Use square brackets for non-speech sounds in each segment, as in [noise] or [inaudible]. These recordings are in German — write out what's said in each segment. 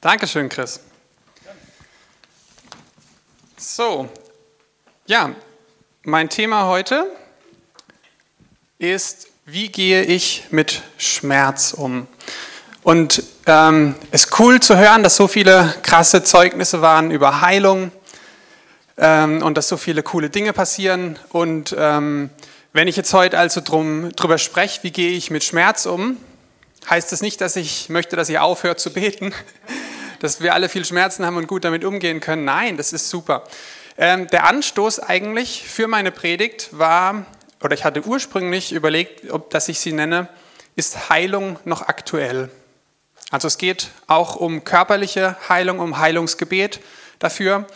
Dankeschön, Chris. So, ja, mein Thema heute ist, wie gehe ich mit Schmerz um? Und ähm, es ist cool zu hören, dass so viele krasse Zeugnisse waren über Heilung ähm, und dass so viele coole Dinge passieren. Und ähm, wenn ich jetzt heute also drum, drüber spreche, wie gehe ich mit Schmerz um, heißt das nicht, dass ich möchte, dass ihr aufhört zu beten, [laughs] dass wir alle viel Schmerzen haben und gut damit umgehen können. Nein, das ist super. Ähm, der Anstoß eigentlich für meine Predigt war, oder ich hatte ursprünglich überlegt, ob dass ich sie nenne, ist Heilung noch aktuell? Also es geht auch um körperliche Heilung, um Heilungsgebet dafür.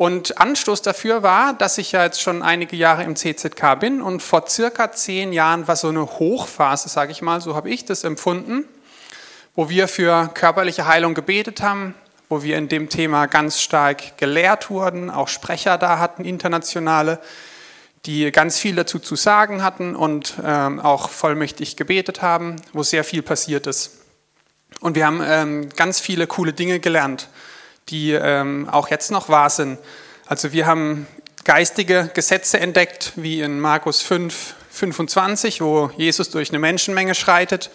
Und Anstoß dafür war, dass ich ja jetzt schon einige Jahre im CZK bin und vor circa zehn Jahren war so eine Hochphase, sage ich mal, so habe ich das empfunden, wo wir für körperliche Heilung gebetet haben, wo wir in dem Thema ganz stark gelehrt wurden, auch Sprecher da hatten, internationale, die ganz viel dazu zu sagen hatten und ähm, auch vollmächtig gebetet haben, wo sehr viel passiert ist. Und wir haben ähm, ganz viele coole Dinge gelernt die ähm, auch jetzt noch wahr sind. Also wir haben geistige Gesetze entdeckt, wie in Markus 5, 25, wo Jesus durch eine Menschenmenge schreitet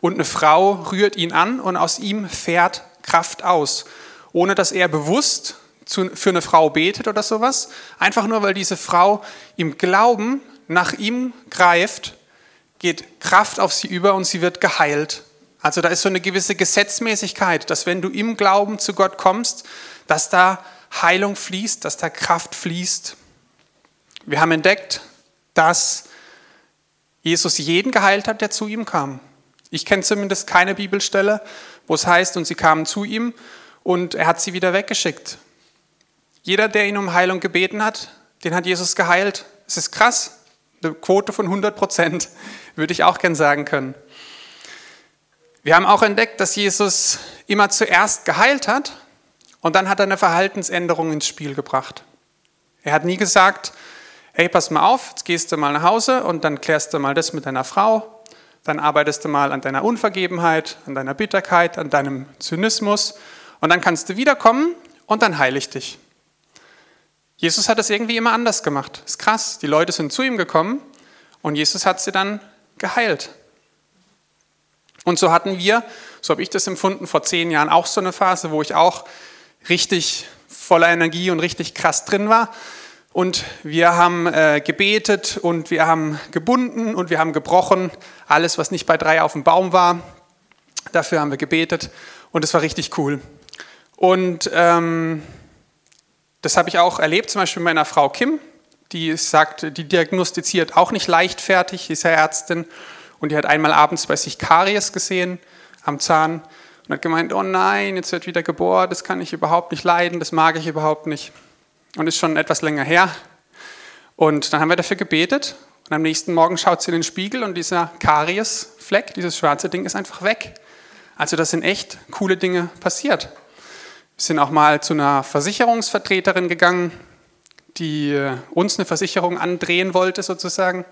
und eine Frau rührt ihn an und aus ihm fährt Kraft aus, ohne dass er bewusst für eine Frau betet oder sowas. Einfach nur, weil diese Frau im Glauben nach ihm greift, geht Kraft auf sie über und sie wird geheilt. Also da ist so eine gewisse Gesetzmäßigkeit, dass wenn du im Glauben zu Gott kommst, dass da Heilung fließt, dass da Kraft fließt. Wir haben entdeckt, dass Jesus jeden geheilt hat, der zu ihm kam. Ich kenne zumindest keine Bibelstelle, wo es heißt, und sie kamen zu ihm und er hat sie wieder weggeschickt. Jeder, der ihn um Heilung gebeten hat, den hat Jesus geheilt. Es ist krass, eine Quote von 100 Prozent, [laughs] würde ich auch gern sagen können. Wir haben auch entdeckt, dass Jesus immer zuerst geheilt hat und dann hat er eine Verhaltensänderung ins Spiel gebracht. Er hat nie gesagt, hey, pass mal auf, jetzt gehst du mal nach Hause und dann klärst du mal das mit deiner Frau, dann arbeitest du mal an deiner Unvergebenheit, an deiner Bitterkeit, an deinem Zynismus und dann kannst du wiederkommen und dann heile ich dich. Jesus hat das irgendwie immer anders gemacht. Ist krass. Die Leute sind zu ihm gekommen und Jesus hat sie dann geheilt. Und so hatten wir, so habe ich das empfunden, vor zehn Jahren auch so eine Phase, wo ich auch richtig voller Energie und richtig krass drin war. Und wir haben äh, gebetet und wir haben gebunden und wir haben gebrochen. Alles, was nicht bei drei auf dem Baum war, dafür haben wir gebetet. Und es war richtig cool. Und ähm, das habe ich auch erlebt, zum Beispiel mit meiner Frau Kim. Die sagt, die diagnostiziert auch nicht leichtfertig, sie ist ja Ärztin. Und die hat einmal abends bei sich Karies gesehen am Zahn und hat gemeint, oh nein, jetzt wird wieder gebohrt, das kann ich überhaupt nicht leiden, das mag ich überhaupt nicht. Und ist schon etwas länger her. Und dann haben wir dafür gebetet und am nächsten Morgen schaut sie in den Spiegel und dieser Kariesfleck, dieses schwarze Ding ist einfach weg. Also das sind echt coole Dinge passiert. Wir sind auch mal zu einer Versicherungsvertreterin gegangen, die äh, uns eine Versicherung andrehen wollte sozusagen.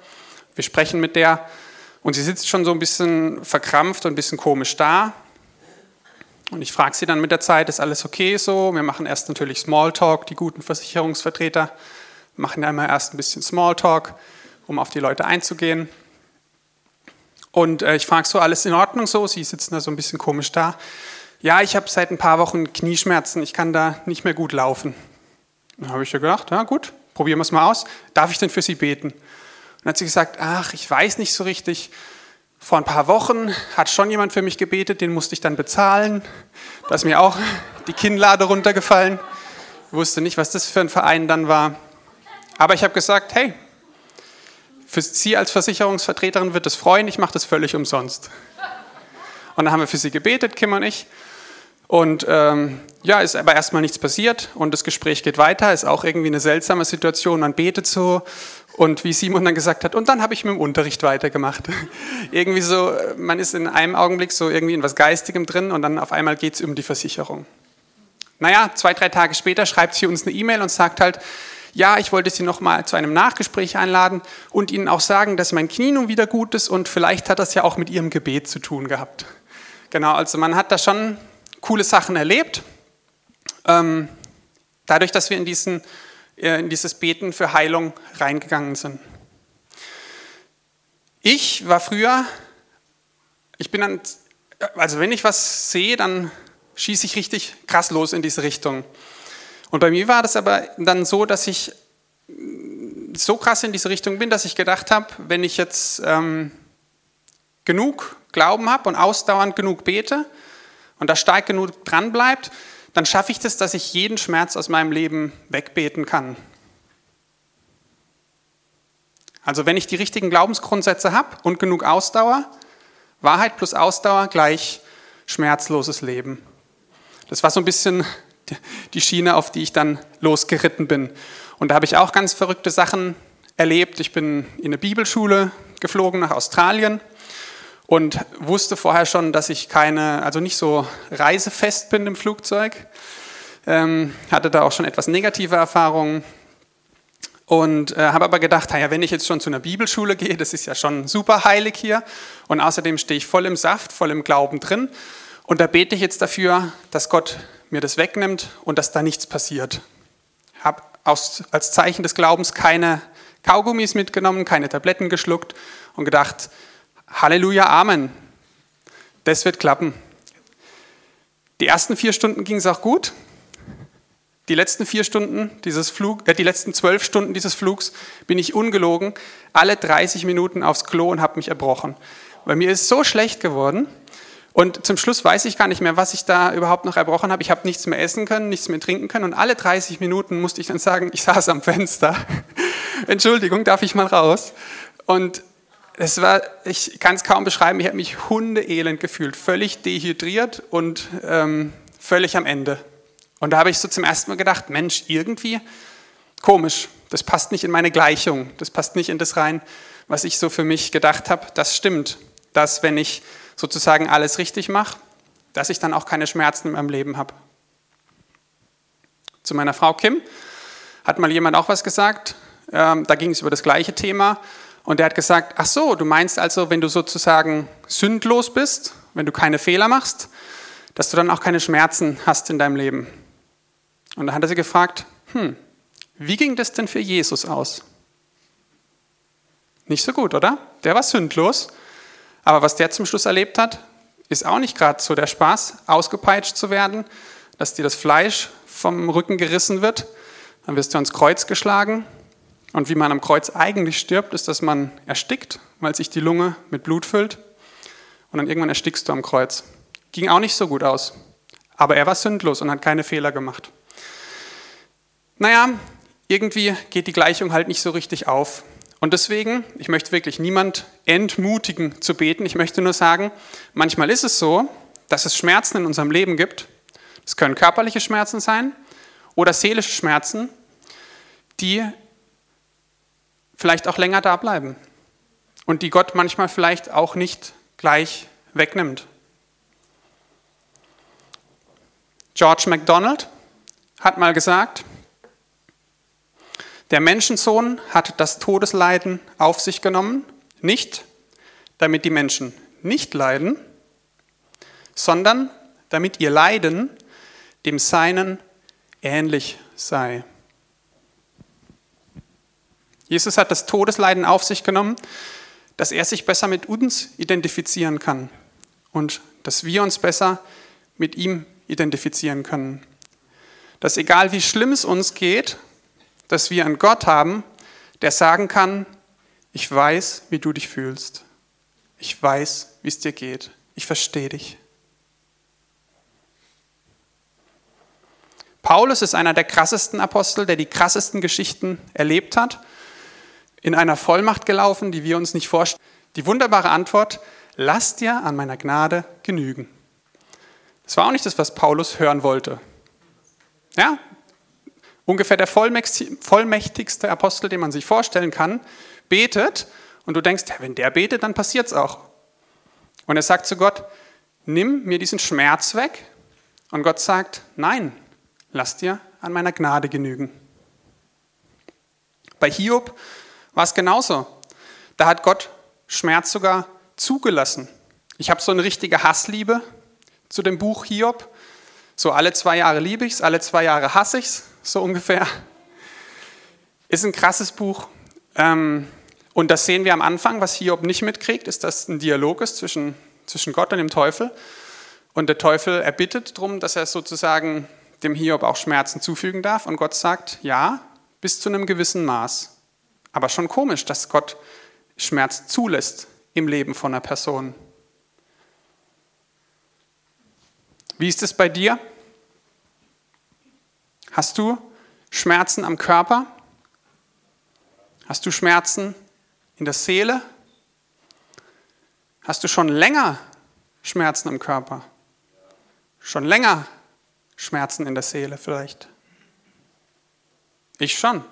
Wir sprechen mit der und sie sitzt schon so ein bisschen verkrampft und ein bisschen komisch da. Und ich frage sie dann mit der Zeit, ist alles okay so? Wir machen erst natürlich Smalltalk, die guten Versicherungsvertreter machen ja immer erst ein bisschen Smalltalk, um auf die Leute einzugehen. Und äh, ich frage so, alles in Ordnung so? Sie sitzen da so ein bisschen komisch da. Ja, ich habe seit ein paar Wochen Knieschmerzen, ich kann da nicht mehr gut laufen. Dann habe ich ja gedacht, ja gut, probieren wir es mal aus. Darf ich denn für Sie beten? Dann hat sie gesagt, ach, ich weiß nicht so richtig. Vor ein paar Wochen hat schon jemand für mich gebetet, den musste ich dann bezahlen. Da ist mir auch die Kinnlade runtergefallen. Ich wusste nicht, was das für ein Verein dann war. Aber ich habe gesagt, hey, für Sie als Versicherungsvertreterin wird es freuen, ich mache das völlig umsonst. Und dann haben wir für sie gebetet, Kim und ich. Und ähm, ja, ist aber erstmal nichts passiert und das Gespräch geht weiter. Ist auch irgendwie eine seltsame Situation. Man betet so und wie Simon dann gesagt hat, und dann habe ich mit dem Unterricht weitergemacht. [laughs] irgendwie so, man ist in einem Augenblick so irgendwie in was Geistigem drin und dann auf einmal geht es um die Versicherung. Naja, zwei, drei Tage später schreibt sie uns eine E-Mail und sagt halt, ja, ich wollte Sie noch mal zu einem Nachgespräch einladen und Ihnen auch sagen, dass mein Knie nun wieder gut ist und vielleicht hat das ja auch mit Ihrem Gebet zu tun gehabt. Genau, also man hat da schon coole Sachen erlebt. Ähm, dadurch, dass wir in, diesen, in dieses Beten für Heilung reingegangen sind. Ich war früher, ich bin dann, also wenn ich was sehe, dann schieße ich richtig krass los in diese Richtung. Und bei mir war das aber dann so, dass ich so krass in diese Richtung bin, dass ich gedacht habe, wenn ich jetzt ähm, genug Glauben habe und ausdauernd genug bete und da stark genug dran bleibt, dann schaffe ich das, dass ich jeden Schmerz aus meinem Leben wegbeten kann. Also wenn ich die richtigen Glaubensgrundsätze habe und genug Ausdauer, Wahrheit plus Ausdauer gleich schmerzloses Leben. Das war so ein bisschen die Schiene, auf die ich dann losgeritten bin. Und da habe ich auch ganz verrückte Sachen erlebt. Ich bin in eine Bibelschule geflogen nach Australien und wusste vorher schon, dass ich keine, also nicht so reisefest bin im Flugzeug. Ähm, hatte da auch schon etwas negative Erfahrungen und äh, habe aber gedacht, naja, wenn ich jetzt schon zu einer Bibelschule [laughs] gehe, das ist ja schon super heilig hier und außerdem stehe ich voll im Saft, voll im Glauben drin und da bete ich jetzt dafür, dass Gott mir das wegnimmt und dass da nichts passiert. Habe als Zeichen des Glaubens keine Kaugummis mitgenommen, keine Tabletten geschluckt und gedacht, Halleluja, Amen. Das wird klappen. Die ersten vier Stunden ging es auch gut. Die letzten vier Stunden dieses Flug, äh, die letzten zwölf Stunden dieses Flugs bin ich ungelogen alle 30 Minuten aufs Klo und habe mich erbrochen. Weil mir ist so schlecht geworden. Und zum Schluss weiß ich gar nicht mehr, was ich da überhaupt noch erbrochen habe. Ich habe nichts mehr essen können, nichts mehr trinken können. Und alle 30 Minuten musste ich dann sagen, ich saß am Fenster. [laughs] Entschuldigung, darf ich mal raus? Und es war, ich kann es kaum beschreiben, ich habe mich hundeelend gefühlt, völlig dehydriert und ähm, völlig am Ende. Und da habe ich so zum ersten Mal gedacht, Mensch, irgendwie komisch, das passt nicht in meine Gleichung, das passt nicht in das rein, was ich so für mich gedacht habe. Das stimmt, dass wenn ich sozusagen alles richtig mache, dass ich dann auch keine Schmerzen in meinem Leben habe. Zu meiner Frau Kim hat mal jemand auch was gesagt, ähm, da ging es über das gleiche Thema und der hat gesagt, ach so, du meinst also, wenn du sozusagen sündlos bist, wenn du keine Fehler machst, dass du dann auch keine Schmerzen hast in deinem Leben. Und da hat er sie gefragt, hm, wie ging das denn für Jesus aus? Nicht so gut, oder? Der war sündlos, aber was der zum Schluss erlebt hat, ist auch nicht gerade so der Spaß, ausgepeitscht zu werden, dass dir das Fleisch vom Rücken gerissen wird, dann wirst du ans Kreuz geschlagen und wie man am Kreuz eigentlich stirbt, ist, dass man erstickt, weil sich die Lunge mit Blut füllt. Und dann irgendwann erstickst du am Kreuz. Ging auch nicht so gut aus. Aber er war sündlos und hat keine Fehler gemacht. Naja, irgendwie geht die Gleichung halt nicht so richtig auf. Und deswegen, ich möchte wirklich niemand entmutigen zu beten. Ich möchte nur sagen, manchmal ist es so, dass es Schmerzen in unserem Leben gibt. Es können körperliche Schmerzen sein oder seelische Schmerzen, die vielleicht auch länger da bleiben und die Gott manchmal vielleicht auch nicht gleich wegnimmt. George MacDonald hat mal gesagt, der Menschensohn hat das Todesleiden auf sich genommen, nicht damit die Menschen nicht leiden, sondern damit ihr Leiden dem Seinen ähnlich sei. Jesus hat das Todesleiden auf sich genommen, dass er sich besser mit uns identifizieren kann und dass wir uns besser mit ihm identifizieren können. Dass egal wie schlimm es uns geht, dass wir einen Gott haben, der sagen kann, ich weiß, wie du dich fühlst. Ich weiß, wie es dir geht. Ich verstehe dich. Paulus ist einer der krassesten Apostel, der die krassesten Geschichten erlebt hat in einer Vollmacht gelaufen, die wir uns nicht vorstellen. Die wunderbare Antwort, lass dir an meiner Gnade genügen. Das war auch nicht das, was Paulus hören wollte. Ja, ungefähr der vollmächtigste Apostel, den man sich vorstellen kann, betet und du denkst, wenn der betet, dann passiert es auch. Und er sagt zu Gott, nimm mir diesen Schmerz weg. Und Gott sagt, nein, lass dir an meiner Gnade genügen. Bei Hiob war es genauso. Da hat Gott Schmerz sogar zugelassen. Ich habe so eine richtige Hassliebe zu dem Buch Hiob. So alle zwei Jahre liebe ich es, alle zwei Jahre hasse ich es, so ungefähr. Ist ein krasses Buch. Ähm, und das sehen wir am Anfang, was Hiob nicht mitkriegt, ist, dass ein Dialog ist zwischen, zwischen Gott und dem Teufel. Und der Teufel erbittet darum, dass er sozusagen dem Hiob auch Schmerzen zufügen darf. Und Gott sagt, ja, bis zu einem gewissen Maß. Aber schon komisch, dass Gott Schmerz zulässt im Leben von einer Person. Wie ist es bei dir? Hast du Schmerzen am Körper? Hast du Schmerzen in der Seele? Hast du schon länger Schmerzen am Körper? Schon länger Schmerzen in der Seele vielleicht? Ich schon.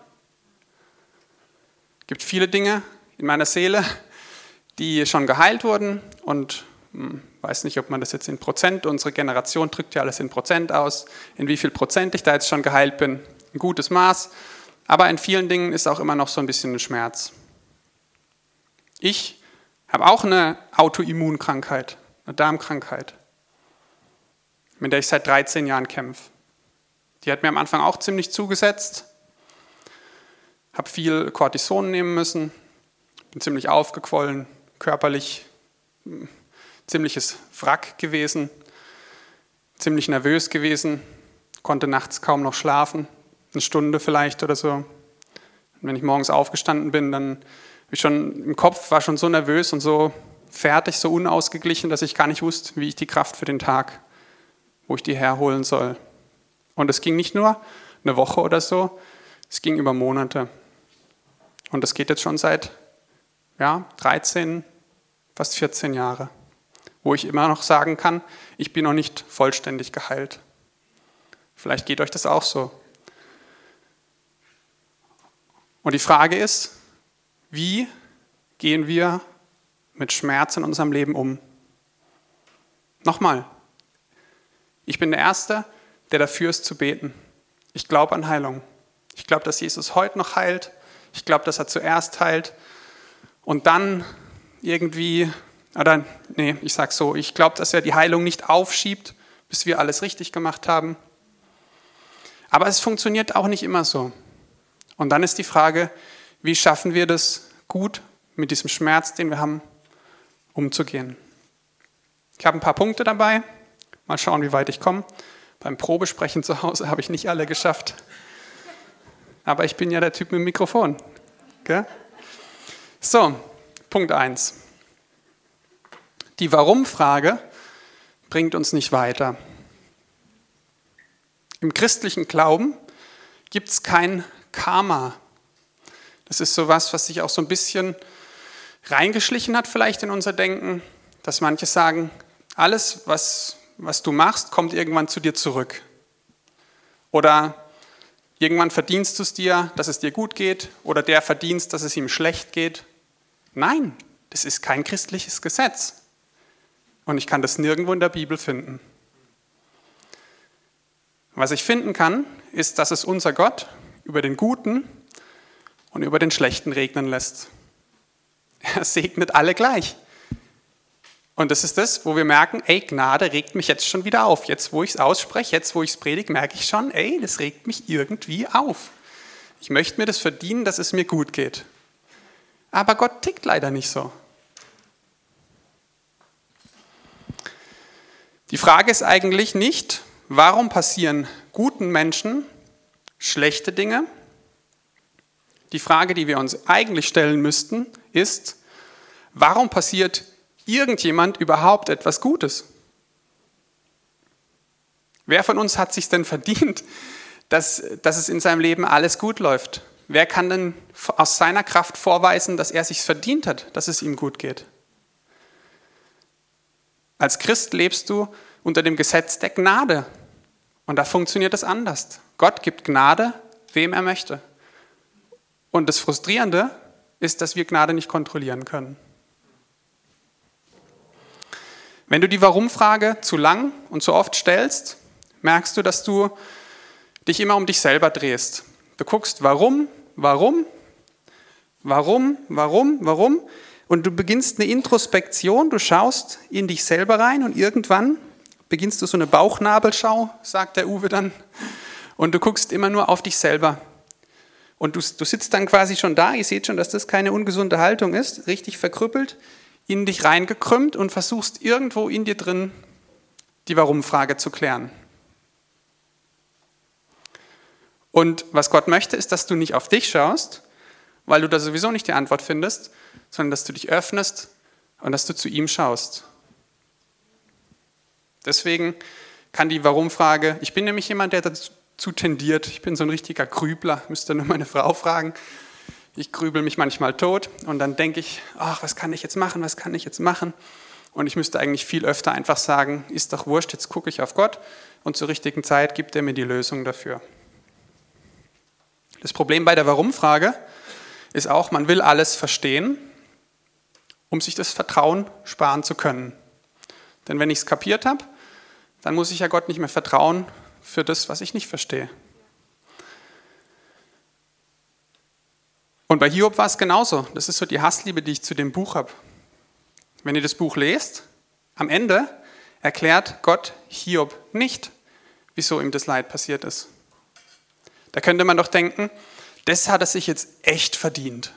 Es gibt viele Dinge in meiner Seele, die schon geheilt wurden und hm, weiß nicht, ob man das jetzt in Prozent, unsere Generation drückt ja alles in Prozent aus, in wie viel Prozent ich da jetzt schon geheilt bin, ein gutes Maß, aber in vielen Dingen ist auch immer noch so ein bisschen ein Schmerz. Ich habe auch eine Autoimmunkrankheit, eine Darmkrankheit, mit der ich seit 13 Jahren kämpfe. Die hat mir am Anfang auch ziemlich zugesetzt, habe viel Cortison nehmen müssen, bin ziemlich aufgequollen, körperlich hm, ziemliches Wrack gewesen, ziemlich nervös gewesen, konnte nachts kaum noch schlafen, eine Stunde vielleicht oder so. Und wenn ich morgens aufgestanden bin, dann ich schon im Kopf war schon so nervös und so fertig, so unausgeglichen, dass ich gar nicht wusste, wie ich die Kraft für den Tag, wo ich die herholen soll. Und es ging nicht nur eine Woche oder so, es ging über Monate. Und das geht jetzt schon seit ja, 13, fast 14 Jahre wo ich immer noch sagen kann, ich bin noch nicht vollständig geheilt. Vielleicht geht euch das auch so. Und die Frage ist, wie gehen wir mit Schmerz in unserem Leben um? Nochmal, ich bin der Erste, der dafür ist zu beten. Ich glaube an Heilung. Ich glaube, dass Jesus heute noch heilt. Ich glaube, dass er zuerst heilt und dann irgendwie oder, nee, ich sage so, ich glaube, dass er die Heilung nicht aufschiebt, bis wir alles richtig gemacht haben. Aber es funktioniert auch nicht immer so. Und dann ist die Frage, wie schaffen wir das gut mit diesem Schmerz, den wir haben, umzugehen. Ich habe ein paar Punkte dabei. Mal schauen, wie weit ich komme. Beim Probesprechen zu Hause habe ich nicht alle geschafft. Aber ich bin ja der Typ mit dem Mikrofon. Okay? So, Punkt 1. Die Warum-Frage bringt uns nicht weiter. Im christlichen Glauben gibt es kein Karma. Das ist sowas, was sich auch so ein bisschen reingeschlichen hat vielleicht in unser Denken, dass manche sagen, alles, was, was du machst, kommt irgendwann zu dir zurück. Oder irgendwann verdienst du es dir, dass es dir gut geht, oder der verdienst, dass es ihm schlecht geht. Nein, das ist kein christliches Gesetz. Und ich kann das nirgendwo in der Bibel finden. Was ich finden kann, ist, dass es unser Gott über den Guten und über den Schlechten regnen lässt. Er segnet alle gleich. Und das ist das, wo wir merken, ey, Gnade regt mich jetzt schon wieder auf. Jetzt, wo ich es ausspreche, jetzt, wo ich es predige, merke ich schon, ey, das regt mich irgendwie auf. Ich möchte mir das verdienen, dass es mir gut geht. Aber Gott tickt leider nicht so. Die Frage ist eigentlich nicht, warum passieren guten Menschen schlechte Dinge? Die Frage, die wir uns eigentlich stellen müssten, ist, warum passiert irgendjemand überhaupt etwas Gutes? Wer von uns hat sich denn verdient, dass, dass es in seinem Leben alles gut läuft? Wer kann denn aus seiner Kraft vorweisen, dass er sich verdient hat, dass es ihm gut geht? Als Christ lebst du unter dem Gesetz der Gnade. Und da funktioniert es anders. Gott gibt Gnade, wem er möchte. Und das Frustrierende ist, dass wir Gnade nicht kontrollieren können. Wenn du die Warum-Frage zu lang und zu oft stellst, merkst du, dass du dich immer um dich selber drehst. Du guckst, warum, warum, warum, warum, warum. Und du beginnst eine Introspektion, du schaust in dich selber rein und irgendwann beginnst du so eine Bauchnabelschau, sagt der Uwe dann, und du guckst immer nur auf dich selber. Und du, du sitzt dann quasi schon da, ihr seht schon, dass das keine ungesunde Haltung ist, richtig verkrüppelt, in dich reingekrümmt und versuchst irgendwo in dir drin die Warum-Frage zu klären. Und was Gott möchte, ist, dass du nicht auf dich schaust, weil du da sowieso nicht die Antwort findest, sondern dass du dich öffnest und dass du zu ihm schaust. Deswegen kann die Warum-Frage, ich bin nämlich jemand, der dazu tendiert, ich bin so ein richtiger Grübler, müsste nur meine Frau fragen. Ich grübel mich manchmal tot und dann denke ich, ach, was kann ich jetzt machen, was kann ich jetzt machen? Und ich müsste eigentlich viel öfter einfach sagen, ist doch wurscht, jetzt gucke ich auf Gott und zur richtigen Zeit gibt er mir die Lösung dafür. Das Problem bei der Warum-Frage ist auch, man will alles verstehen, um sich das Vertrauen sparen zu können. Denn wenn ich es kapiert habe, dann muss ich ja Gott nicht mehr vertrauen für das, was ich nicht verstehe. Und bei Hiob war es genauso. Das ist so die Hassliebe, die ich zu dem Buch habe. Wenn ihr das Buch lest, am Ende erklärt Gott Hiob nicht, wieso ihm das Leid passiert ist. Da könnte man doch denken, das hat er sich jetzt echt verdient.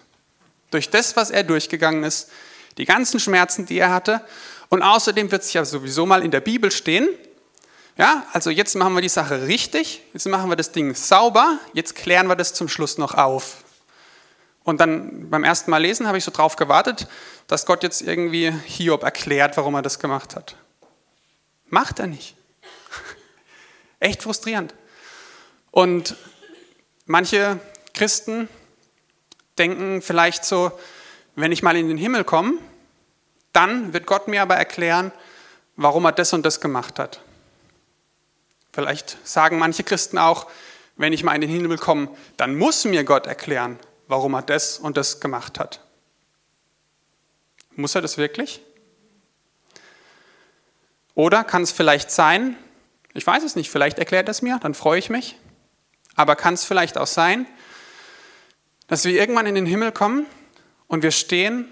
Durch das, was er durchgegangen ist, die ganzen Schmerzen, die er hatte. Und außerdem wird es ja sowieso mal in der Bibel stehen. Ja, also jetzt machen wir die Sache richtig, jetzt machen wir das Ding sauber, jetzt klären wir das zum Schluss noch auf. Und dann beim ersten Mal lesen habe ich so drauf gewartet, dass Gott jetzt irgendwie Hiob erklärt, warum er das gemacht hat. Macht er nicht. [laughs] Echt frustrierend. Und Manche Christen denken vielleicht so, wenn ich mal in den Himmel komme, dann wird Gott mir aber erklären, warum er das und das gemacht hat. Vielleicht sagen manche Christen auch, wenn ich mal in den Himmel komme, dann muss mir Gott erklären, warum er das und das gemacht hat. Muss er das wirklich? Oder kann es vielleicht sein, ich weiß es nicht, vielleicht erklärt er es mir, dann freue ich mich. Aber kann es vielleicht auch sein, dass wir irgendwann in den Himmel kommen und wir stehen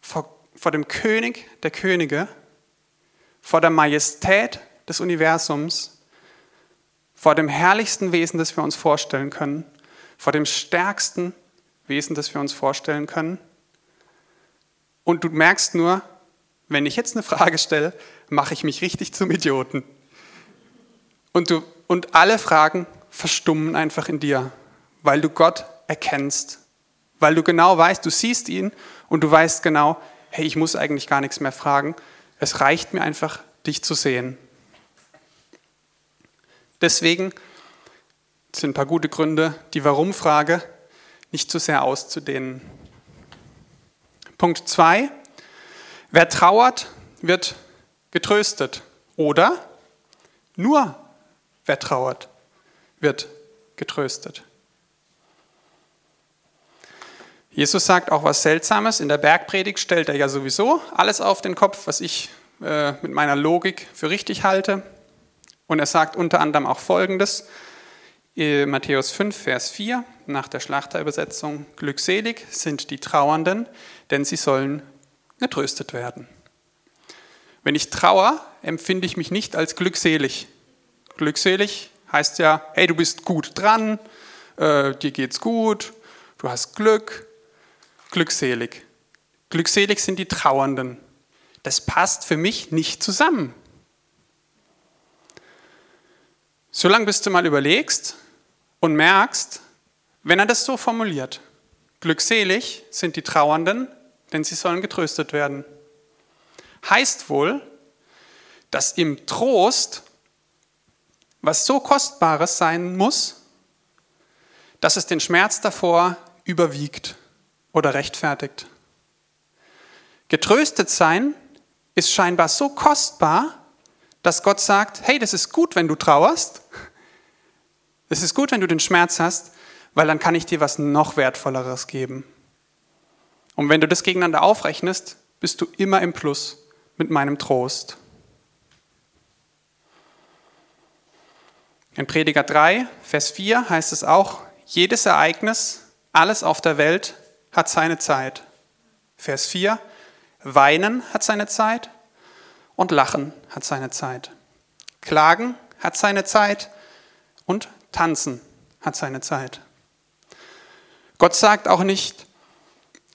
vor, vor dem König der Könige, vor der Majestät des Universums, vor dem herrlichsten Wesen, das wir uns vorstellen können, vor dem stärksten Wesen, das wir uns vorstellen können. Und du merkst nur, wenn ich jetzt eine Frage stelle, mache ich mich richtig zum Idioten. Und, du, und alle Fragen verstummen einfach in dir, weil du Gott erkennst, weil du genau weißt, du siehst ihn und du weißt genau, hey, ich muss eigentlich gar nichts mehr fragen, es reicht mir einfach, dich zu sehen. Deswegen sind ein paar gute Gründe, die Warum-Frage nicht zu sehr auszudehnen. Punkt 2. Wer trauert, wird getröstet. Oder nur wer trauert, wird getröstet. Jesus sagt auch was Seltsames. In der Bergpredigt stellt er ja sowieso alles auf den Kopf, was ich äh, mit meiner Logik für richtig halte. Und er sagt unter anderem auch Folgendes. In Matthäus 5, Vers 4, nach der Schlachterübersetzung, Glückselig sind die Trauernden, denn sie sollen getröstet werden. Wenn ich trauer, empfinde ich mich nicht als glückselig. Glückselig heißt ja, hey, du bist gut dran, äh, dir geht's gut, du hast Glück, glückselig. Glückselig sind die Trauernden. Das passt für mich nicht zusammen. Solange bis du mal überlegst und merkst, wenn er das so formuliert, glückselig sind die Trauernden, denn sie sollen getröstet werden. Heißt wohl, dass im Trost was so Kostbares sein muss, dass es den Schmerz davor überwiegt oder rechtfertigt. Getröstet sein ist scheinbar so kostbar, dass Gott sagt, hey, das ist gut, wenn du trauerst. Es ist gut, wenn du den Schmerz hast, weil dann kann ich dir was noch wertvolleres geben. Und wenn du das gegeneinander aufrechnest, bist du immer im Plus mit meinem Trost. In Prediger 3, Vers 4 heißt es auch, jedes Ereignis, alles auf der Welt hat seine Zeit. Vers 4, Weinen hat seine Zeit und Lachen hat seine Zeit. Klagen hat seine Zeit und tanzen hat seine Zeit. Gott sagt auch nicht,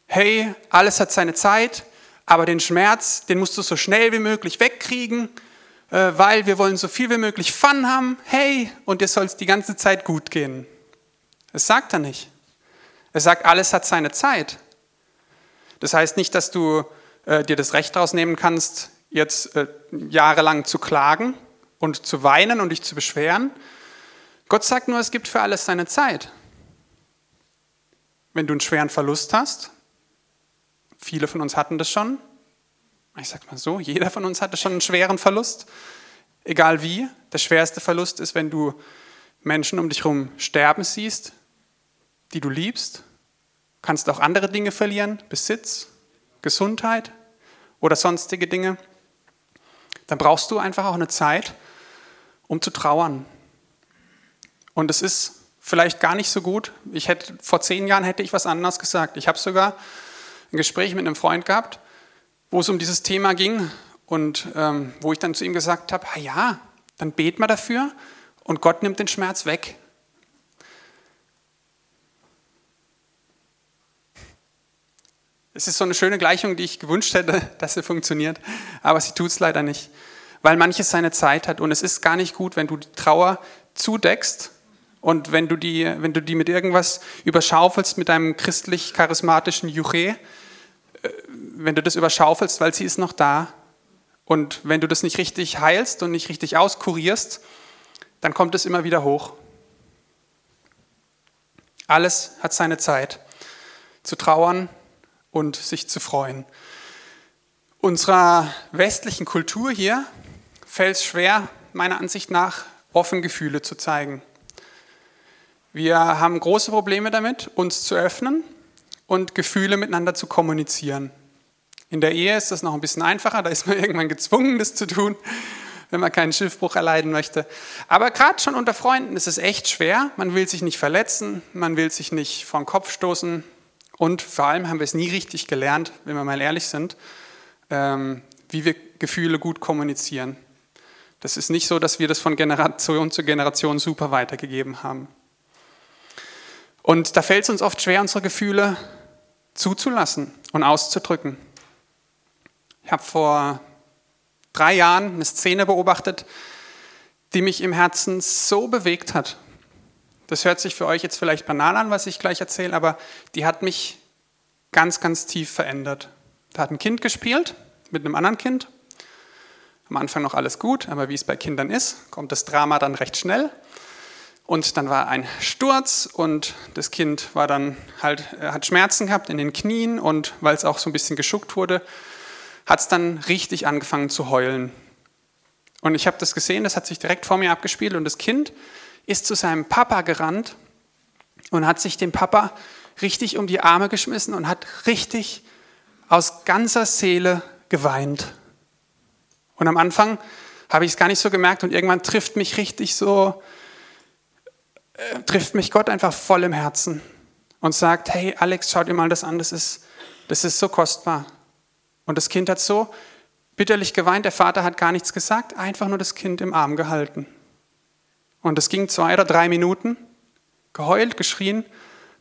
hey, alles hat seine Zeit, aber den Schmerz, den musst du so schnell wie möglich wegkriegen, äh, weil wir wollen so viel wie möglich Fun haben, hey, und dir soll es die ganze Zeit gut gehen. Das sagt er nicht. Er sagt, alles hat seine Zeit. Das heißt nicht, dass du äh, dir das Recht rausnehmen kannst, jetzt äh, jahrelang zu klagen und zu weinen und dich zu beschweren. Gott sagt nur, es gibt für alles seine Zeit. Wenn du einen schweren Verlust hast, viele von uns hatten das schon, ich sag mal so, jeder von uns hatte schon einen schweren Verlust, egal wie. Der schwerste Verlust ist, wenn du Menschen um dich herum sterben siehst, die du liebst. Kannst auch andere Dinge verlieren, Besitz, Gesundheit oder sonstige Dinge. Dann brauchst du einfach auch eine Zeit, um zu trauern. Und es ist vielleicht gar nicht so gut. Ich hätte, vor zehn Jahren hätte ich was anderes gesagt. Ich habe sogar ein Gespräch mit einem Freund gehabt, wo es um dieses Thema ging und ähm, wo ich dann zu ihm gesagt habe, ja, dann bet mal dafür und Gott nimmt den Schmerz weg. Es ist so eine schöne Gleichung, die ich gewünscht hätte, [laughs] dass sie funktioniert, aber sie tut es leider nicht, weil manches seine Zeit hat und es ist gar nicht gut, wenn du die Trauer zudeckst und wenn du die, wenn du die mit irgendwas überschaufelst, mit deinem christlich-charismatischen Juche, äh, wenn du das überschaufelst, weil sie ist noch da. Und wenn du das nicht richtig heilst und nicht richtig auskurierst, dann kommt es immer wieder hoch. Alles hat seine Zeit. Zu trauern und sich zu freuen. Unserer westlichen Kultur hier fällt es schwer, meiner Ansicht nach, offen Gefühle zu zeigen. Wir haben große Probleme damit, uns zu öffnen und Gefühle miteinander zu kommunizieren. In der Ehe ist das noch ein bisschen einfacher, da ist man [laughs] irgendwann gezwungen, das zu tun, wenn man keinen Schiffbruch erleiden möchte. Aber gerade schon unter Freunden ist es echt schwer. Man will sich nicht verletzen, man will sich nicht vor den Kopf stoßen und vor allem haben wir es nie richtig gelernt, wenn wir mal ehrlich sind, ähm, wie wir Gefühle gut kommunizieren. Das ist nicht so, dass wir das von Generation zu Generation super weitergegeben haben. Und da fällt es uns oft schwer, unsere Gefühle zuzulassen und auszudrücken. Ich habe vor drei Jahren eine Szene beobachtet, die mich im Herzen so bewegt hat. Das hört sich für euch jetzt vielleicht banal an, was ich gleich erzähle, aber die hat mich ganz, ganz tief verändert. Da hat ein Kind gespielt mit einem anderen Kind. Am Anfang noch alles gut, aber wie es bei Kindern ist, kommt das Drama dann recht schnell. Und dann war ein Sturz und das Kind war dann halt, hat Schmerzen gehabt in den Knien und weil es auch so ein bisschen geschuckt wurde, hat es dann richtig angefangen zu heulen. Und ich habe das gesehen, das hat sich direkt vor mir abgespielt und das Kind ist zu seinem Papa gerannt und hat sich dem Papa richtig um die Arme geschmissen und hat richtig aus ganzer Seele geweint. Und am Anfang habe ich es gar nicht so gemerkt und irgendwann trifft mich richtig so trifft mich Gott einfach voll im Herzen und sagt, hey Alex, schau dir mal das an, das ist, das ist so kostbar. Und das Kind hat so bitterlich geweint, der Vater hat gar nichts gesagt, einfach nur das Kind im Arm gehalten. Und das ging zwei oder drei Minuten, geheult, geschrien.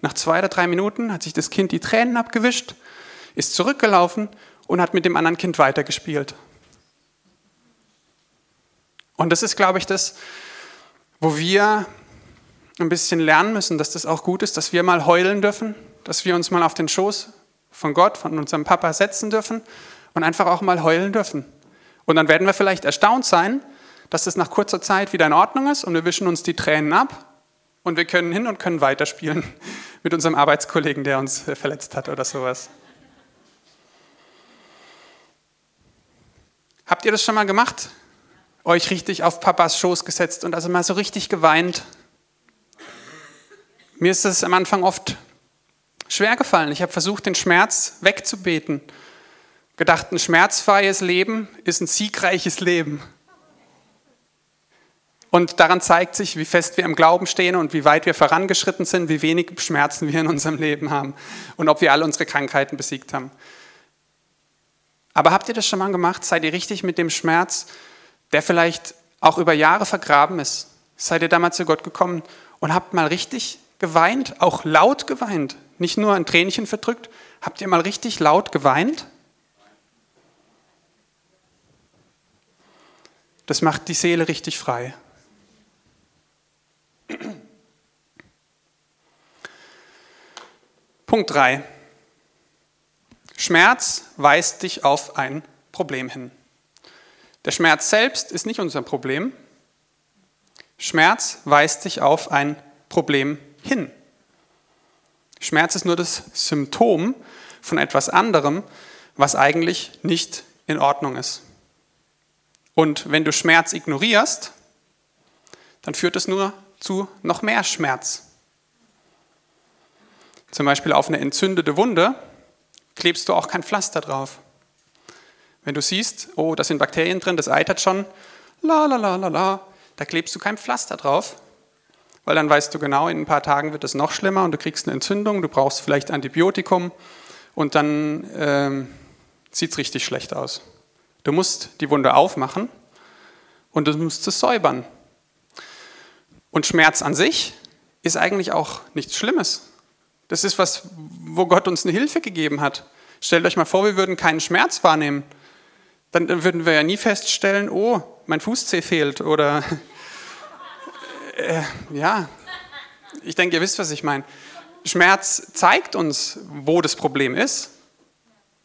Nach zwei oder drei Minuten hat sich das Kind die Tränen abgewischt, ist zurückgelaufen und hat mit dem anderen Kind weitergespielt. Und das ist, glaube ich, das, wo wir ein bisschen lernen müssen, dass das auch gut ist, dass wir mal heulen dürfen, dass wir uns mal auf den Schoß von Gott, von unserem Papa setzen dürfen und einfach auch mal heulen dürfen. Und dann werden wir vielleicht erstaunt sein, dass das nach kurzer Zeit wieder in Ordnung ist und wir wischen uns die Tränen ab und wir können hin und können weiterspielen [laughs] mit unserem Arbeitskollegen, der uns verletzt hat oder sowas. Habt ihr das schon mal gemacht? Euch richtig auf Papas Schoß gesetzt und also mal so richtig geweint mir ist es am Anfang oft schwer gefallen. Ich habe versucht, den Schmerz wegzubeten. Gedacht, ein schmerzfreies Leben ist ein siegreiches Leben. Und daran zeigt sich, wie fest wir im Glauben stehen und wie weit wir vorangeschritten sind, wie wenig Schmerzen wir in unserem Leben haben und ob wir alle unsere Krankheiten besiegt haben. Aber habt ihr das schon mal gemacht? Seid ihr richtig mit dem Schmerz, der vielleicht auch über Jahre vergraben ist? Seid ihr damals zu Gott gekommen und habt mal richtig geweint, auch laut geweint, nicht nur ein Tränchen verdrückt? Habt ihr mal richtig laut geweint? Das macht die Seele richtig frei. [clears throat] Punkt 3. Schmerz weist dich auf ein Problem hin. Der Schmerz selbst ist nicht unser Problem. Schmerz weist dich auf ein Problem hin. Schmerz ist nur das Symptom von etwas anderem, was eigentlich nicht in Ordnung ist. Und wenn du Schmerz ignorierst, dann führt es nur zu noch mehr Schmerz. Zum Beispiel auf eine entzündete Wunde klebst du auch kein Pflaster drauf. Wenn du siehst, oh, da sind Bakterien drin, das eitert schon, la la la la la, da klebst du kein Pflaster drauf, weil dann weißt du genau, in ein paar Tagen wird es noch schlimmer und du kriegst eine Entzündung, du brauchst vielleicht Antibiotikum und dann ähm, sieht es richtig schlecht aus. Du musst die Wunde aufmachen und du musst es säubern. Und Schmerz an sich ist eigentlich auch nichts Schlimmes. Das ist was, wo Gott uns eine Hilfe gegeben hat. Stellt euch mal vor, wir würden keinen Schmerz wahrnehmen. Dann würden wir ja nie feststellen, oh, mein Fußzeh fehlt oder äh, ja, ich denke, ihr wisst, was ich meine. Schmerz zeigt uns, wo das Problem ist.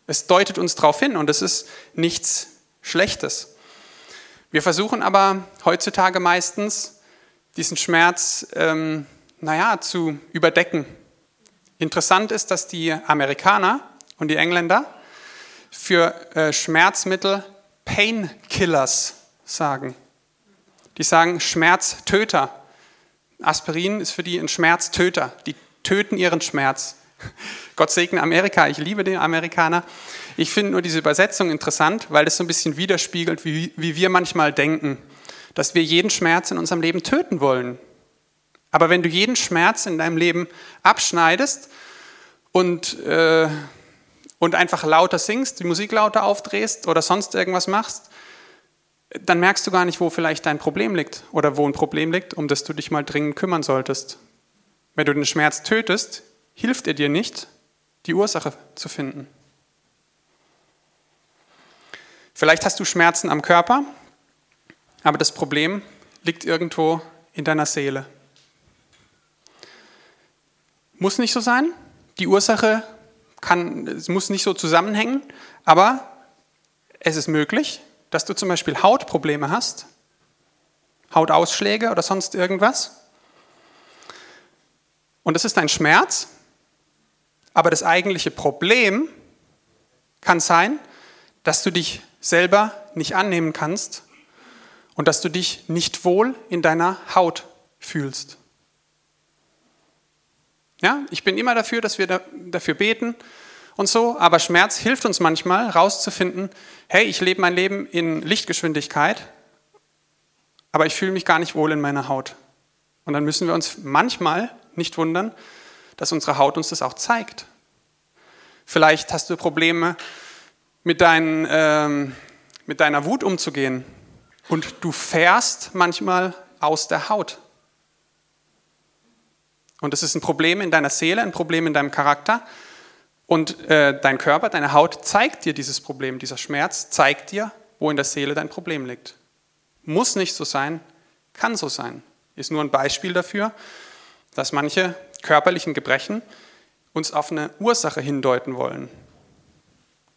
Es deutet uns darauf hin und es ist nichts Schlechtes. Wir versuchen aber heutzutage meistens, diesen Schmerz, ähm, naja, zu überdecken. Interessant ist, dass die Amerikaner und die Engländer für äh, Schmerzmittel Painkillers sagen. Die sagen Schmerztöter. Aspirin ist für die ein Schmerztöter. Die töten ihren Schmerz. [laughs] Gott segne Amerika, ich liebe die Amerikaner. Ich finde nur diese Übersetzung interessant, weil das so ein bisschen widerspiegelt, wie, wie wir manchmal denken, dass wir jeden Schmerz in unserem Leben töten wollen. Aber wenn du jeden Schmerz in deinem Leben abschneidest und, äh, und einfach lauter singst, die Musik lauter aufdrehst oder sonst irgendwas machst, dann merkst du gar nicht, wo vielleicht dein Problem liegt oder wo ein Problem liegt, um das du dich mal dringend kümmern solltest. Wenn du den Schmerz tötest, hilft er dir nicht, die Ursache zu finden. Vielleicht hast du Schmerzen am Körper, aber das Problem liegt irgendwo in deiner Seele. Muss nicht so sein. Die Ursache kann, es muss nicht so zusammenhängen, aber es ist möglich, dass du zum Beispiel Hautprobleme hast, Hautausschläge oder sonst irgendwas. Und das ist ein Schmerz, aber das eigentliche Problem kann sein, dass du dich selber nicht annehmen kannst und dass du dich nicht wohl in deiner Haut fühlst. Ja, ich bin immer dafür, dass wir dafür beten und so, aber Schmerz hilft uns manchmal rauszufinden, hey, ich lebe mein Leben in Lichtgeschwindigkeit, aber ich fühle mich gar nicht wohl in meiner Haut. Und dann müssen wir uns manchmal nicht wundern, dass unsere Haut uns das auch zeigt. Vielleicht hast du Probleme mit, dein, ähm, mit deiner Wut umzugehen und du fährst manchmal aus der Haut. Und das ist ein Problem in deiner Seele, ein Problem in deinem Charakter. Und äh, dein Körper, deine Haut zeigt dir dieses Problem, dieser Schmerz zeigt dir, wo in der Seele dein Problem liegt. Muss nicht so sein, kann so sein. Ist nur ein Beispiel dafür, dass manche körperlichen Gebrechen uns auf eine Ursache hindeuten wollen.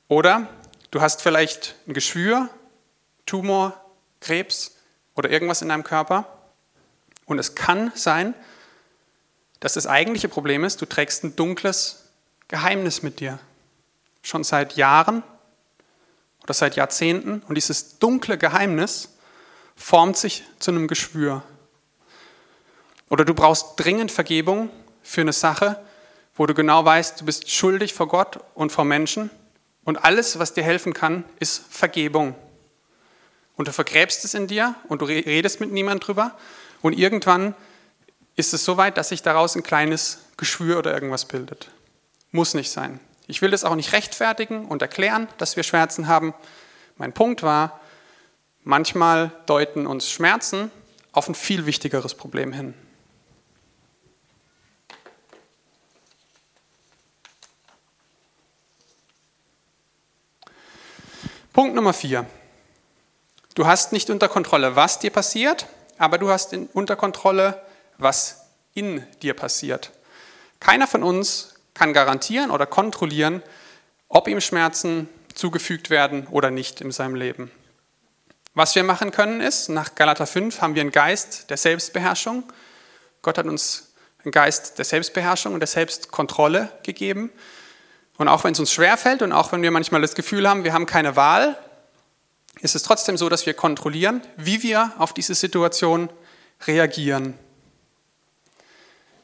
Oder du hast vielleicht ein Geschwür, Tumor, Krebs oder irgendwas in deinem Körper und es kann sein, dass das eigentliche Problem ist, du trägst ein dunkles Geheimnis mit dir. Schon seit Jahren oder seit Jahrzehnten. Und dieses dunkle Geheimnis formt sich zu einem Geschwür. Oder du brauchst dringend Vergebung für eine Sache, wo du genau weißt, du bist schuldig vor Gott und vor Menschen. Und alles, was dir helfen kann, ist Vergebung. Und du vergräbst es in dir und du redest mit niemand drüber. Und irgendwann ist es so weit, dass sich daraus ein kleines Geschwür oder irgendwas bildet. Muss nicht sein. Ich will das auch nicht rechtfertigen und erklären, dass wir Schmerzen haben. Mein Punkt war, Manchmal deuten uns Schmerzen auf ein viel wichtigeres Problem hin. Punkt Nummer vier. Du hast nicht unter Kontrolle, was dir passiert, aber du hast unter Kontrolle, was in dir passiert. Keiner von uns kann garantieren oder kontrollieren, ob ihm Schmerzen zugefügt werden oder nicht in seinem Leben. Was wir machen können ist, nach Galater 5 haben wir einen Geist der Selbstbeherrschung. Gott hat uns einen Geist der Selbstbeherrschung und der Selbstkontrolle gegeben. Und auch wenn es uns schwerfällt und auch wenn wir manchmal das Gefühl haben, wir haben keine Wahl, ist es trotzdem so, dass wir kontrollieren, wie wir auf diese Situation reagieren.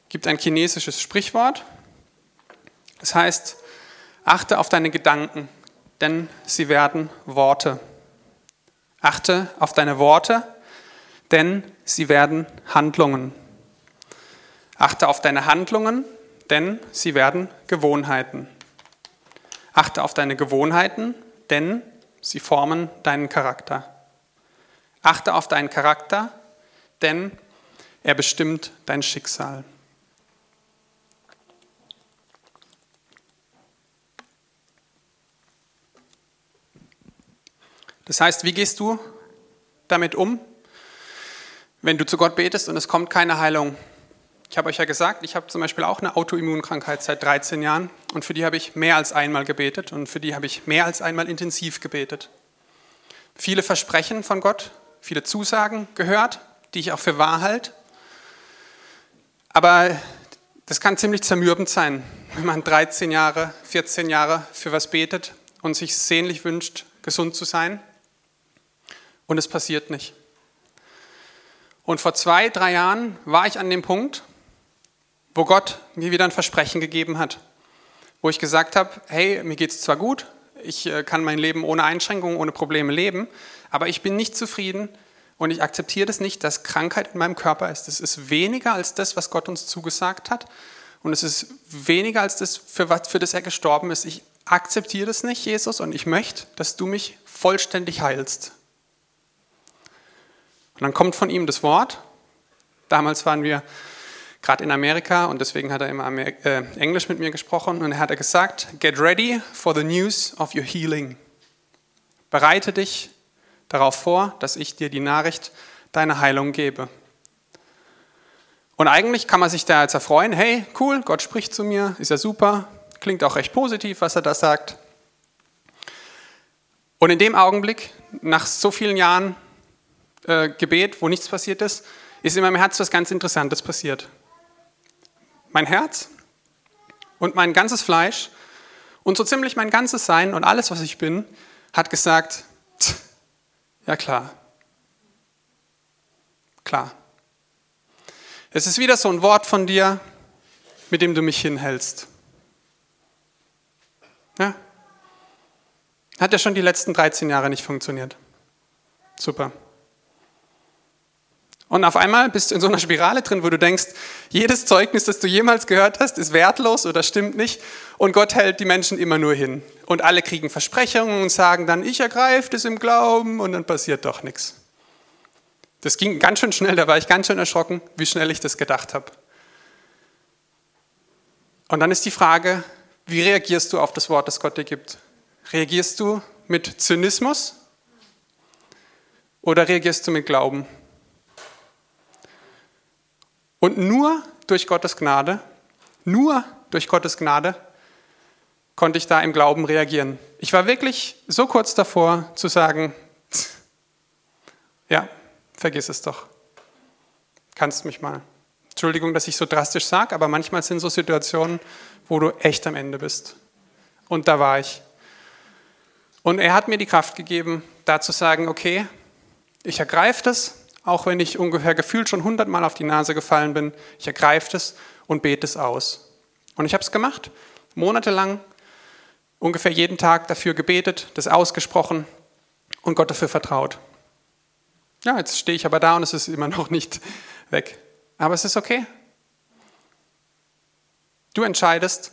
Es gibt ein chinesisches Sprichwort, das heißt, achte auf deine Gedanken, denn sie werden Worte. Achte auf deine Worte, denn sie werden Handlungen. Achte auf deine Handlungen, denn sie werden Gewohnheiten. Achte auf deine Gewohnheiten, denn sie formen deinen Charakter. Achte auf deinen Charakter, denn er bestimmt dein Schicksal. Das heißt, wie gehst du damit um, wenn du zu Gott betest und es kommt keine Heilung? Ich habe euch ja gesagt, ich habe zum Beispiel auch eine Autoimmunkrankheit seit 13 Jahren und für die habe ich mehr als einmal gebetet und für die habe ich mehr als einmal intensiv gebetet. Viele Versprechen von Gott, viele Zusagen gehört, die ich auch für wahr halte. Aber das kann ziemlich zermürbend sein, wenn man 13 Jahre, 14 Jahre für was betet und sich sehnlich wünscht, gesund zu sein und es passiert nicht. Und vor zwei, drei Jahren war ich an dem Punkt, wo Gott mir wieder ein Versprechen gegeben hat, wo ich gesagt habe, hey, mir geht es zwar gut, ich äh, kann mein Leben ohne Einschränkungen, ohne Probleme leben, aber ich bin nicht zufrieden und ich akzeptiere das nicht, dass Krankheit in meinem Körper ist. Es ist weniger als das, was Gott uns zugesagt hat und es ist weniger als das, für, was, für das er gestorben ist. Ich akzeptiere das nicht, Jesus, und ich möchte, dass du mich vollständig heilst. Und dann kommt von ihm das Wort. Damals waren wir gerade in Amerika und deswegen hat er immer äh, Englisch mit mir gesprochen und er hat gesagt, get ready for the news of your healing. Bereite dich darauf vor, dass ich dir die Nachricht deiner Heilung gebe. Und eigentlich kann man sich da jetzt erfreuen, hey, cool, Gott spricht zu mir, ist ja super, klingt auch recht positiv, was er da sagt. Und in dem Augenblick, nach so vielen Jahren äh, Gebet, wo nichts passiert ist, ist in meinem Herz was ganz Interessantes passiert. Mein Herz und mein ganzes Fleisch und so ziemlich mein ganzes Sein und alles, was ich bin, hat gesagt, ja klar, klar. Es ist wieder so ein Wort von dir, mit dem du mich hinhältst. Ja? Hat ja schon die letzten 13 Jahre nicht funktioniert. Super. Und auf einmal bist du in so einer Spirale drin, wo du denkst, jedes Zeugnis, das du jemals gehört hast, ist wertlos oder stimmt nicht. Und Gott hält die Menschen immer nur hin. Und alle kriegen Versprechungen und sagen dann, ich ergreife das im Glauben und dann passiert doch nichts. Das ging ganz schön schnell, da war ich ganz schön erschrocken, wie schnell ich das gedacht habe. Und dann ist die Frage, wie reagierst du auf das Wort, das Gott dir gibt? Reagierst du mit Zynismus oder reagierst du mit Glauben? Und nur durch Gottes Gnade, nur durch Gottes Gnade konnte ich da im Glauben reagieren. Ich war wirklich so kurz davor zu sagen, ja, vergiss es doch. Kannst mich mal. Entschuldigung, dass ich so drastisch sage, aber manchmal sind so Situationen, wo du echt am Ende bist. Und da war ich. Und er hat mir die Kraft gegeben, da zu sagen, okay, ich ergreife das, auch wenn ich ungefähr gefühlt schon hundertmal auf die Nase gefallen bin, ich ergreife das und bete es aus. Und ich habe es gemacht, monatelang, ungefähr jeden Tag dafür gebetet, das ausgesprochen und Gott dafür vertraut. Ja, jetzt stehe ich aber da und es ist immer noch nicht weg. Aber es ist okay. Du entscheidest,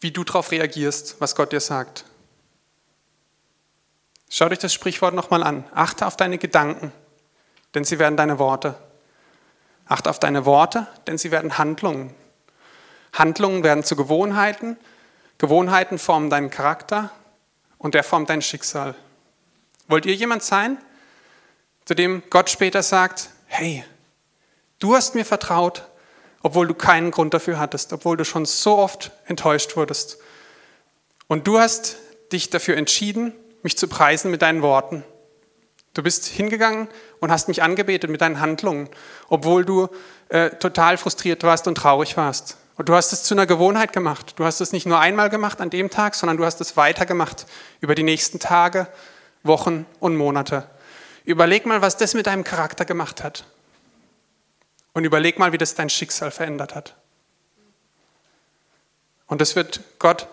wie du darauf reagierst, was Gott dir sagt. Schaut euch das Sprichwort nochmal an. Achte auf deine Gedanken, denn sie werden deine Worte. Achte auf deine Worte, denn sie werden Handlungen. Handlungen werden zu Gewohnheiten. Gewohnheiten formen deinen Charakter und der formt dein Schicksal. Wollt ihr jemand sein, zu dem Gott später sagt, hey, du hast mir vertraut, obwohl du keinen Grund dafür hattest, obwohl du schon so oft enttäuscht wurdest. Und du hast dich dafür entschieden, mich zu preisen mit deinen Worten. Du bist hingegangen und hast mich angebetet mit deinen Handlungen, obwohl du äh, total frustriert warst und traurig warst. Und du hast es zu einer Gewohnheit gemacht. Du hast es nicht nur einmal gemacht an dem Tag, sondern du hast es weitergemacht über die nächsten Tage, Wochen und Monate. Überleg mal, was das mit deinem Charakter gemacht hat. Und überleg mal, wie das dein Schicksal verändert hat. Und das wird Gott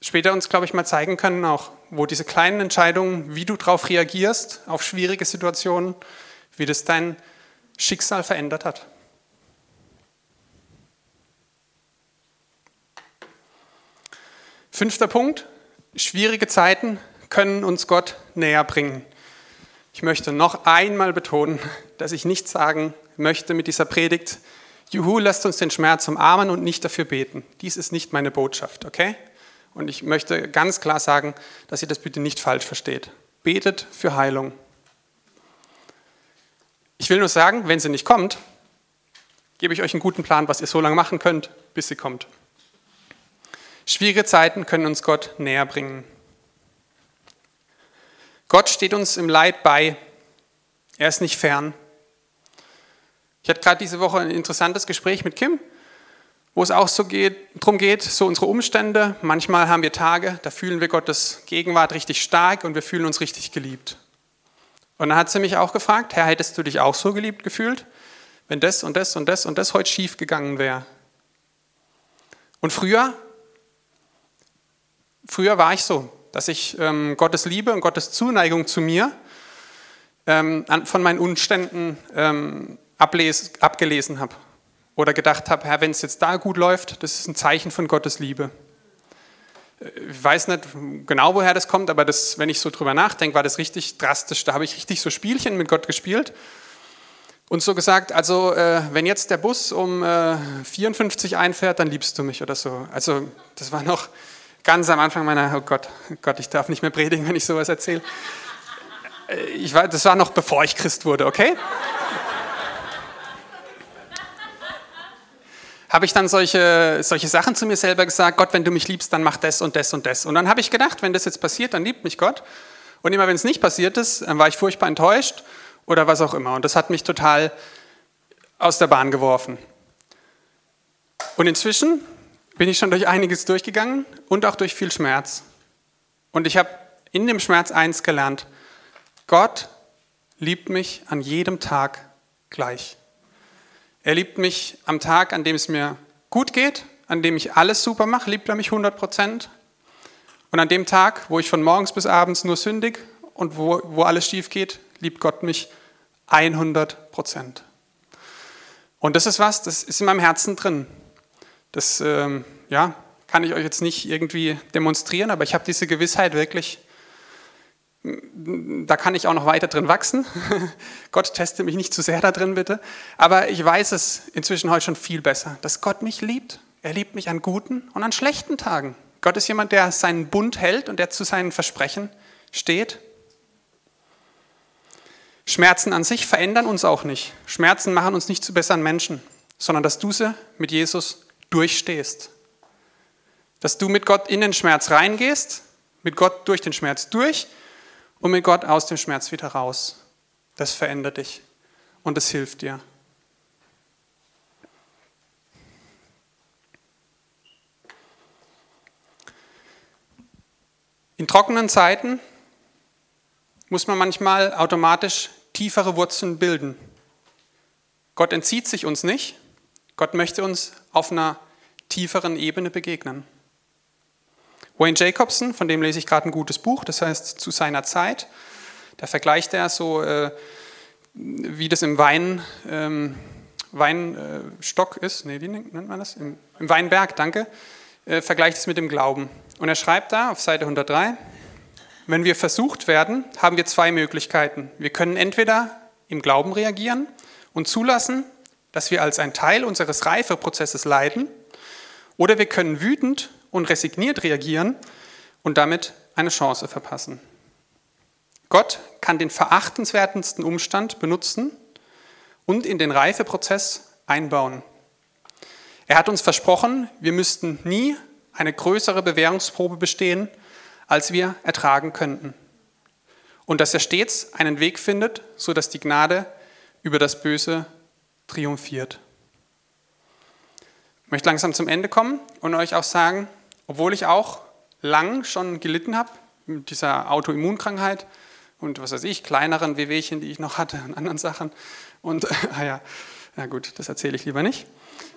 später uns, glaube ich, mal zeigen können, auch wo diese kleinen Entscheidungen, wie du darauf reagierst, auf schwierige Situationen, wie das dein Schicksal verändert hat. Fünfter Punkt, schwierige Zeiten können uns Gott näher bringen. Ich möchte noch einmal betonen, dass ich nicht sagen möchte mit dieser Predigt, Juhu, lasst uns den Schmerz umarmen und nicht dafür beten. Dies ist nicht meine Botschaft, okay? Und ich möchte ganz klar sagen, dass ihr das bitte nicht falsch versteht. Betet für Heilung. Ich will nur sagen, wenn sie nicht kommt, gebe ich euch einen guten Plan, was ihr so lange machen könnt, bis sie kommt. Schwierige Zeiten können uns Gott näher bringen. Gott steht uns im Leid bei. Er ist nicht fern. Ich hatte gerade diese Woche ein interessantes Gespräch mit Kim wo es auch so geht, darum geht, so unsere Umstände. Manchmal haben wir Tage, da fühlen wir Gottes Gegenwart richtig stark und wir fühlen uns richtig geliebt. Und dann hat sie mich auch gefragt, Herr, hättest du dich auch so geliebt gefühlt, wenn das und das und das und das heute schief gegangen wäre? Und früher, früher war ich so, dass ich ähm, Gottes Liebe und Gottes Zuneigung zu mir ähm, von meinen Umständen ähm, ablesen, abgelesen habe oder gedacht habe, Herr, wenn es jetzt da gut läuft, das ist ein Zeichen von Gottes Liebe. Ich weiß nicht genau, woher das kommt, aber das, wenn ich so drüber nachdenke, war das richtig drastisch. Da habe ich richtig so Spielchen mit Gott gespielt und so gesagt, also äh, wenn jetzt der Bus um äh, 54 einfährt, dann liebst du mich oder so. Also das war noch ganz am Anfang meiner, oh Gott, oh Gott, ich darf nicht mehr predigen, wenn ich sowas erzähle. Äh, ich war, das war noch bevor ich Christ wurde, okay? Habe ich dann solche, solche Sachen zu mir selber gesagt, Gott, wenn du mich liebst, dann mach das und das und das. Und dann habe ich gedacht, wenn das jetzt passiert, dann liebt mich Gott. Und immer wenn es nicht passiert ist, dann war ich furchtbar enttäuscht oder was auch immer. Und das hat mich total aus der Bahn geworfen. Und inzwischen bin ich schon durch einiges durchgegangen und auch durch viel Schmerz. Und ich habe in dem Schmerz eins gelernt. Gott liebt mich an jedem Tag gleich. Er liebt mich am Tag, an dem es mir gut geht, an dem ich alles super mache, liebt er mich 100 Prozent. Und an dem Tag, wo ich von morgens bis abends nur sündig und wo, wo alles schief geht, liebt Gott mich 100 Prozent. Und das ist was, das ist in meinem Herzen drin. Das ähm, ja, kann ich euch jetzt nicht irgendwie demonstrieren, aber ich habe diese Gewissheit wirklich da kann ich auch noch weiter drin wachsen. [laughs] Gott teste mich nicht zu sehr da drin, bitte. Aber ich weiß es inzwischen heute schon viel besser, dass Gott mich liebt. Er liebt mich an guten und an schlechten Tagen. Gott ist jemand, der seinen Bund hält und der zu seinen Versprechen steht. Schmerzen an sich verändern uns auch nicht. Schmerzen machen uns nicht zu besseren Menschen, sondern dass du sie mit Jesus durchstehst. Dass du mit Gott in den Schmerz reingehst, mit Gott durch den Schmerz durch und mit Gott aus dem Schmerz wieder raus. Das verändert dich und das hilft dir. In trockenen Zeiten muss man manchmal automatisch tiefere Wurzeln bilden. Gott entzieht sich uns nicht. Gott möchte uns auf einer tieferen Ebene begegnen. Wayne Jacobson, von dem lese ich gerade ein gutes Buch, das heißt zu seiner Zeit. Da vergleicht er so, äh, wie das im Wein, ähm, Weinstock ist, nee, wie nennt man das? Im, im Weinberg, danke, äh, vergleicht es mit dem Glauben. Und er schreibt da auf Seite 103, wenn wir versucht werden, haben wir zwei Möglichkeiten. Wir können entweder im Glauben reagieren und zulassen, dass wir als ein Teil unseres Reifeprozesses leiden, oder wir können wütend und resigniert reagieren und damit eine Chance verpassen. Gott kann den verachtenswertesten Umstand benutzen und in den Reifeprozess einbauen. Er hat uns versprochen, wir müssten nie eine größere Bewährungsprobe bestehen, als wir ertragen könnten. Und dass er stets einen Weg findet, sodass die Gnade über das Böse triumphiert. Ich möchte langsam zum Ende kommen und euch auch sagen, obwohl ich auch lang schon gelitten habe mit dieser Autoimmunkrankheit und was weiß ich, kleineren Wehwehchen, die ich noch hatte und anderen Sachen. Und, [laughs] ah ja, na gut, das erzähle ich lieber nicht.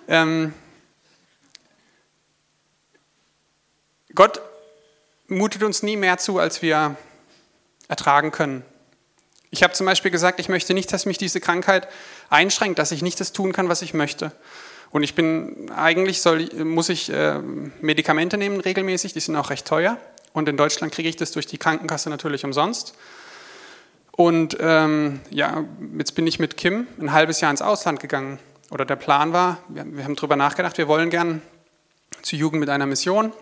Ähm, Gott mutet uns nie mehr zu, als wir ertragen können. Ich habe zum Beispiel gesagt, ich möchte nicht, dass mich diese Krankheit einschränkt, dass ich nicht das tun kann, was ich möchte. Und ich bin, eigentlich soll, muss ich äh, Medikamente nehmen regelmäßig, die sind auch recht teuer. Und in Deutschland kriege ich das durch die Krankenkasse natürlich umsonst. Und ähm, ja, jetzt bin ich mit Kim ein halbes Jahr ins Ausland gegangen. Oder der Plan war, wir, wir haben darüber nachgedacht, wir wollen gern zur Jugend mit einer Mission.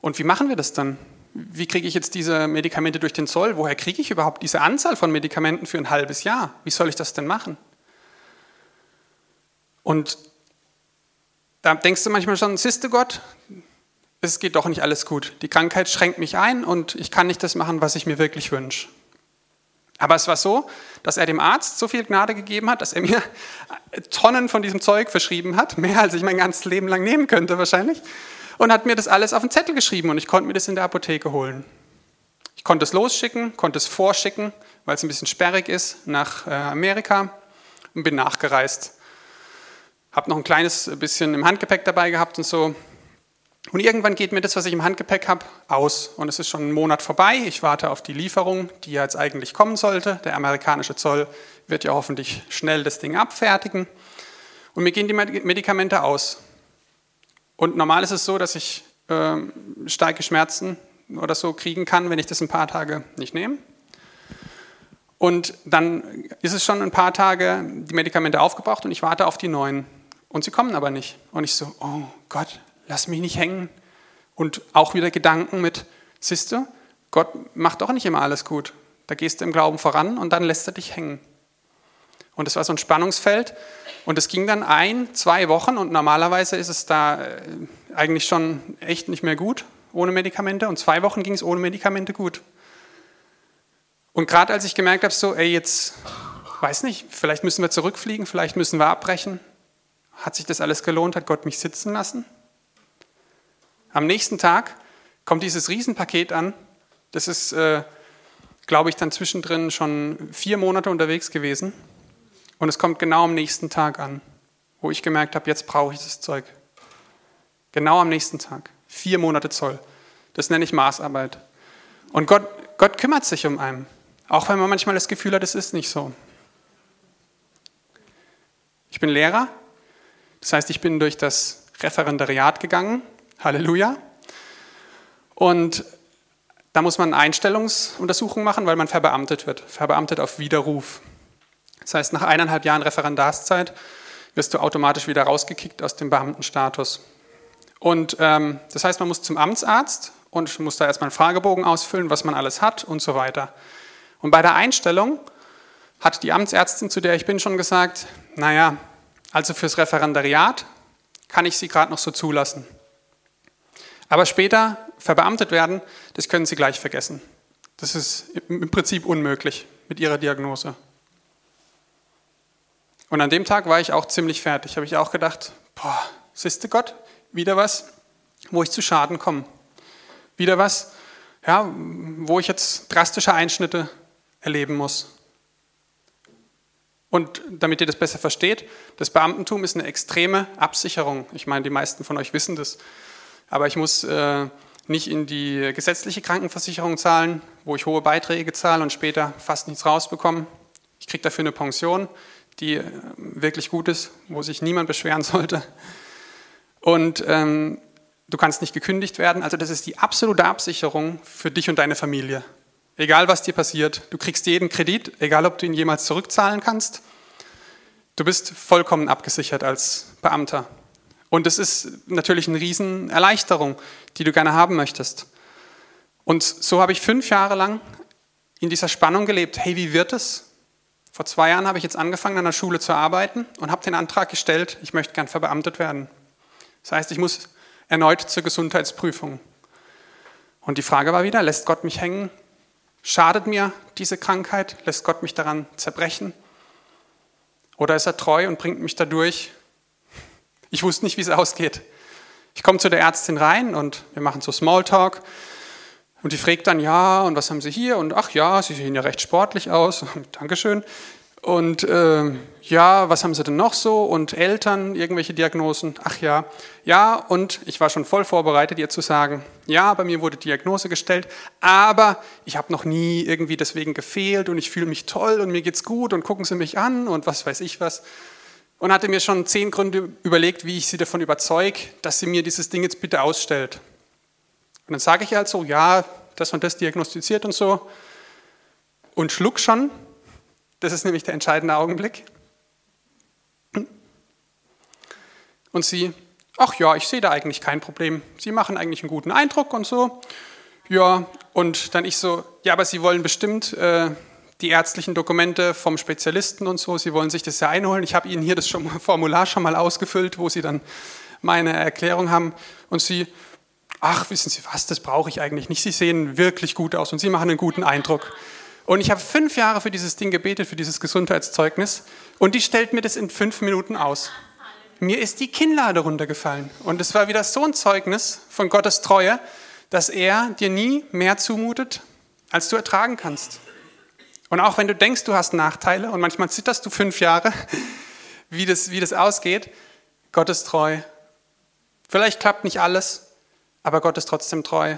Und wie machen wir das dann? Wie kriege ich jetzt diese Medikamente durch den Zoll? Woher kriege ich überhaupt diese Anzahl von Medikamenten für ein halbes Jahr? Wie soll ich das denn machen? Und da denkst du manchmal schon, siehst du Gott, es geht doch nicht alles gut. Die Krankheit schränkt mich ein und ich kann nicht das machen, was ich mir wirklich wünsche. Aber es war so, dass er dem Arzt so viel Gnade gegeben hat, dass er mir Tonnen von diesem Zeug verschrieben hat, mehr als ich mein ganzes Leben lang nehmen könnte wahrscheinlich und hat mir das alles auf den Zettel geschrieben und ich konnte mir das in der Apotheke holen. Ich konnte es losschicken, konnte es vorschicken, weil es ein bisschen sperrig ist, nach äh, Amerika und bin nachgereist. Habe noch ein kleines bisschen im Handgepäck dabei gehabt und so. Und irgendwann geht mir das, was ich im Handgepäck habe, aus. Und es ist schon ein Monat vorbei. Ich warte auf die Lieferung, die ja jetzt eigentlich kommen sollte. Der amerikanische Zoll wird ja hoffentlich schnell das Ding abfertigen. Und mir gehen die Medikamente aus. Und normal ist es so, dass ich äh, starke Schmerzen oder so kriegen kann, wenn ich das ein paar Tage nicht nehme. Und dann ist es schon ein paar Tage die Medikamente aufgebraucht und ich warte auf die neuen. Und sie kommen aber nicht. Und ich so, oh Gott, lass mich nicht hängen. Und auch wieder Gedanken mit, siehst du, Gott macht doch nicht immer alles gut. Da gehst du im Glauben voran und dann lässt er dich hängen. Und es war so ein Spannungsfeld. Und es ging dann ein, zwei Wochen und normalerweise ist es da äh, eigentlich schon echt nicht mehr gut ohne Medikamente. Und zwei Wochen ging es ohne Medikamente gut. Und gerade als ich gemerkt habe, so, ey, jetzt, weiß nicht, vielleicht müssen wir zurückfliegen, vielleicht müssen wir abbrechen. Hat sich das alles gelohnt? Hat Gott mich sitzen lassen? Am nächsten Tag kommt dieses Riesenpaket an. Das ist, äh, glaube ich, dann zwischendrin schon vier Monate unterwegs gewesen. Und es kommt genau am nächsten Tag an, wo ich gemerkt habe, jetzt brauche ich das Zeug. Genau am nächsten Tag. Vier Monate Zoll. Das nenne ich Maßarbeit. Und Gott, Gott kümmert sich um einen. Auch wenn man manchmal das Gefühl hat, es ist nicht so. Ich bin Lehrer. Das heißt, ich bin durch das Referendariat gegangen. Halleluja. Und da muss man eine Einstellungsuntersuchung machen, weil man verbeamtet wird. Verbeamtet auf Widerruf. Das heißt, nach eineinhalb Jahren Referendarszeit wirst du automatisch wieder rausgekickt aus dem Beamtenstatus. Und ähm, das heißt, man muss zum Amtsarzt und muss da erstmal einen Fragebogen ausfüllen, was man alles hat und so weiter. Und bei der Einstellung hat die Amtsärztin, zu der ich bin, schon gesagt, naja, also fürs Referendariat kann ich Sie gerade noch so zulassen. Aber später verbeamtet werden, das können Sie gleich vergessen. Das ist im Prinzip unmöglich mit Ihrer Diagnose. Und an dem Tag war ich auch ziemlich fertig. Habe ich auch gedacht, boah, siehste Gott, wieder was, wo ich zu Schaden komme. Wieder was, ja, wo ich jetzt drastische Einschnitte erleben muss. Und damit ihr das besser versteht, das Beamtentum ist eine extreme Absicherung. Ich meine, die meisten von euch wissen das. Aber ich muss äh, nicht in die gesetzliche Krankenversicherung zahlen, wo ich hohe Beiträge zahle und später fast nichts rausbekomme. Ich kriege dafür eine Pension die äh, wirklich gut ist, wo sich niemand beschweren [laughs] sollte. Und ähm, du kannst nicht gekündigt werden. Also das ist die absolute Absicherung für dich und deine Familie. Egal was dir passiert, du kriegst jeden Kredit, egal ob du ihn jemals zurückzahlen kannst. Du bist vollkommen abgesichert als Beamter. Und es ist natürlich eine Riesenerleichterung, die du gerne haben möchtest. Und so habe ich fünf Jahre lang in dieser Spannung gelebt. Hey, wie wird es? Vor zwei Jahren habe ich jetzt angefangen, an der Schule zu arbeiten und habe den Antrag gestellt, ich möchte gern verbeamtet werden. Das heißt, ich muss erneut zur Gesundheitsprüfung. Und die Frage war wieder, lässt Gott mich hängen? Schadet mir diese Krankheit? Lässt Gott mich daran zerbrechen? Oder ist er treu und bringt mich dadurch? Ich wusste nicht, wie es ausgeht. Ich komme zu der Ärztin rein und wir machen so Smalltalk. Und die fragt dann, ja, und was haben Sie hier? Und ach ja, Sie sehen ja recht sportlich aus. [laughs] Dankeschön. Und äh, ja, was haben Sie denn noch so? Und Eltern, irgendwelche Diagnosen? Ach ja, ja, und ich war schon voll vorbereitet, ihr zu sagen, ja, bei mir wurde Diagnose gestellt, aber ich habe noch nie irgendwie deswegen gefehlt und ich fühle mich toll und mir geht's gut und gucken Sie mich an und was weiß ich was. Und hatte mir schon zehn Gründe überlegt, wie ich Sie davon überzeuge, dass sie mir dieses Ding jetzt bitte ausstellt. Und dann sage ich halt so, ja, das und das diagnostiziert und so und schluck schon das ist nämlich der entscheidende Augenblick. Und sie, ach ja, ich sehe da eigentlich kein Problem. Sie machen eigentlich einen guten Eindruck und so. Ja, und dann ich so, ja, aber Sie wollen bestimmt äh, die ärztlichen Dokumente vom Spezialisten und so, Sie wollen sich das ja einholen. Ich habe Ihnen hier das schon, Formular schon mal ausgefüllt, wo Sie dann meine Erklärung haben. Und Sie, ach, wissen Sie was, das brauche ich eigentlich nicht. Sie sehen wirklich gut aus und Sie machen einen guten Eindruck. Und ich habe fünf Jahre für dieses Ding gebetet, für dieses Gesundheitszeugnis. Und die stellt mir das in fünf Minuten aus. Mir ist die Kinnlade runtergefallen. Und es war wieder so ein Zeugnis von Gottes Treue, dass er dir nie mehr zumutet, als du ertragen kannst. Und auch wenn du denkst, du hast Nachteile und manchmal zitterst du fünf Jahre, [laughs] wie das, wie das ausgeht, Gott ist treu. Vielleicht klappt nicht alles, aber Gott ist trotzdem treu.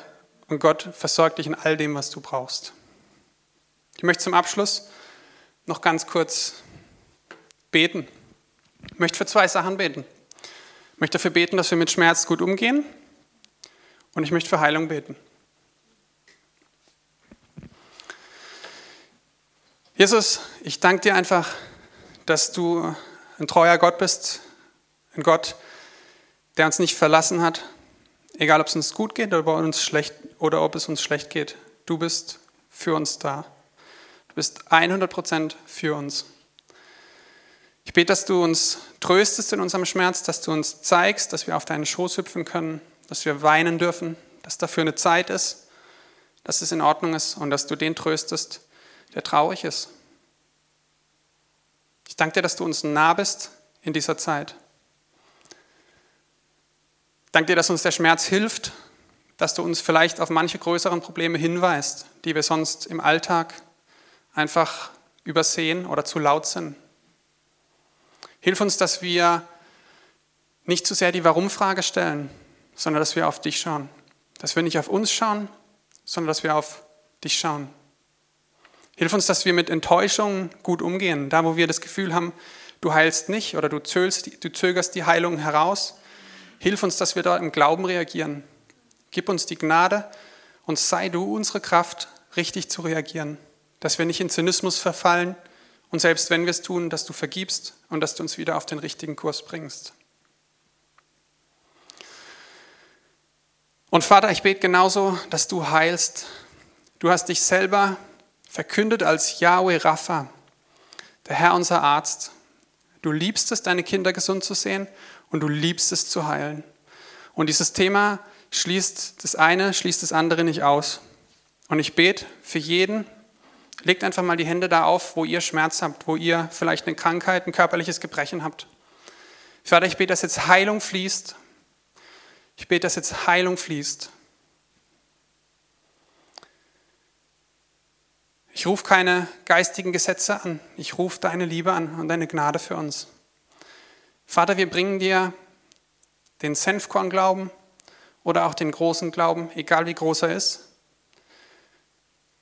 Und Gott versorgt dich in all dem, was du brauchst. Ich möchte zum Abschluss noch ganz kurz beten. Ich möchte für zwei Sachen beten. Ich möchte dafür beten, dass wir mit Schmerz gut umgehen und ich möchte für Heilung beten. Jesus, ich danke dir einfach, dass du ein treuer Gott bist, ein Gott, der uns nicht verlassen hat, egal ob es uns gut geht oder, uns schlecht, oder ob es uns schlecht geht. Du bist für uns da bist 100% für uns. Ich bete, dass du uns tröstest in unserem Schmerz, dass du uns zeigst, dass wir auf deinen Schoß hüpfen können, dass wir weinen dürfen, dass dafür eine Zeit ist, dass es in Ordnung ist und dass du den tröstest, der traurig ist. Ich danke dir, dass du uns nah bist in dieser Zeit. Ich danke dir, dass uns der Schmerz hilft, dass du uns vielleicht auf manche größeren Probleme hinweist, die wir sonst im Alltag einfach übersehen oder zu laut sind. Hilf uns, dass wir nicht zu sehr die Warum-Frage stellen, sondern dass wir auf dich schauen. Dass wir nicht auf uns schauen, sondern dass wir auf dich schauen. Hilf uns, dass wir mit Enttäuschungen gut umgehen. Da, wo wir das Gefühl haben, du heilst nicht oder du zögerst, du zögerst die Heilung heraus. Hilf uns, dass wir da im Glauben reagieren. Gib uns die Gnade und sei du unsere Kraft, richtig zu reagieren dass wir nicht in Zynismus verfallen und selbst wenn wir es tun, dass du vergibst und dass du uns wieder auf den richtigen Kurs bringst. Und Vater, ich bete genauso, dass du heilst. Du hast dich selber verkündet als Yahweh Rapha, der Herr unser Arzt. Du liebst es, deine Kinder gesund zu sehen und du liebst es zu heilen. Und dieses Thema schließt das eine, schließt das andere nicht aus. Und ich bete für jeden, Legt einfach mal die Hände da auf, wo ihr Schmerz habt, wo ihr vielleicht eine Krankheit, ein körperliches Gebrechen habt. Vater, ich bete, dass jetzt Heilung fließt. Ich bete, dass jetzt Heilung fließt. Ich rufe keine geistigen Gesetze an. Ich rufe deine Liebe an und deine Gnade für uns. Vater, wir bringen dir den Senfkorn-Glauben oder auch den großen Glauben, egal wie groß er ist.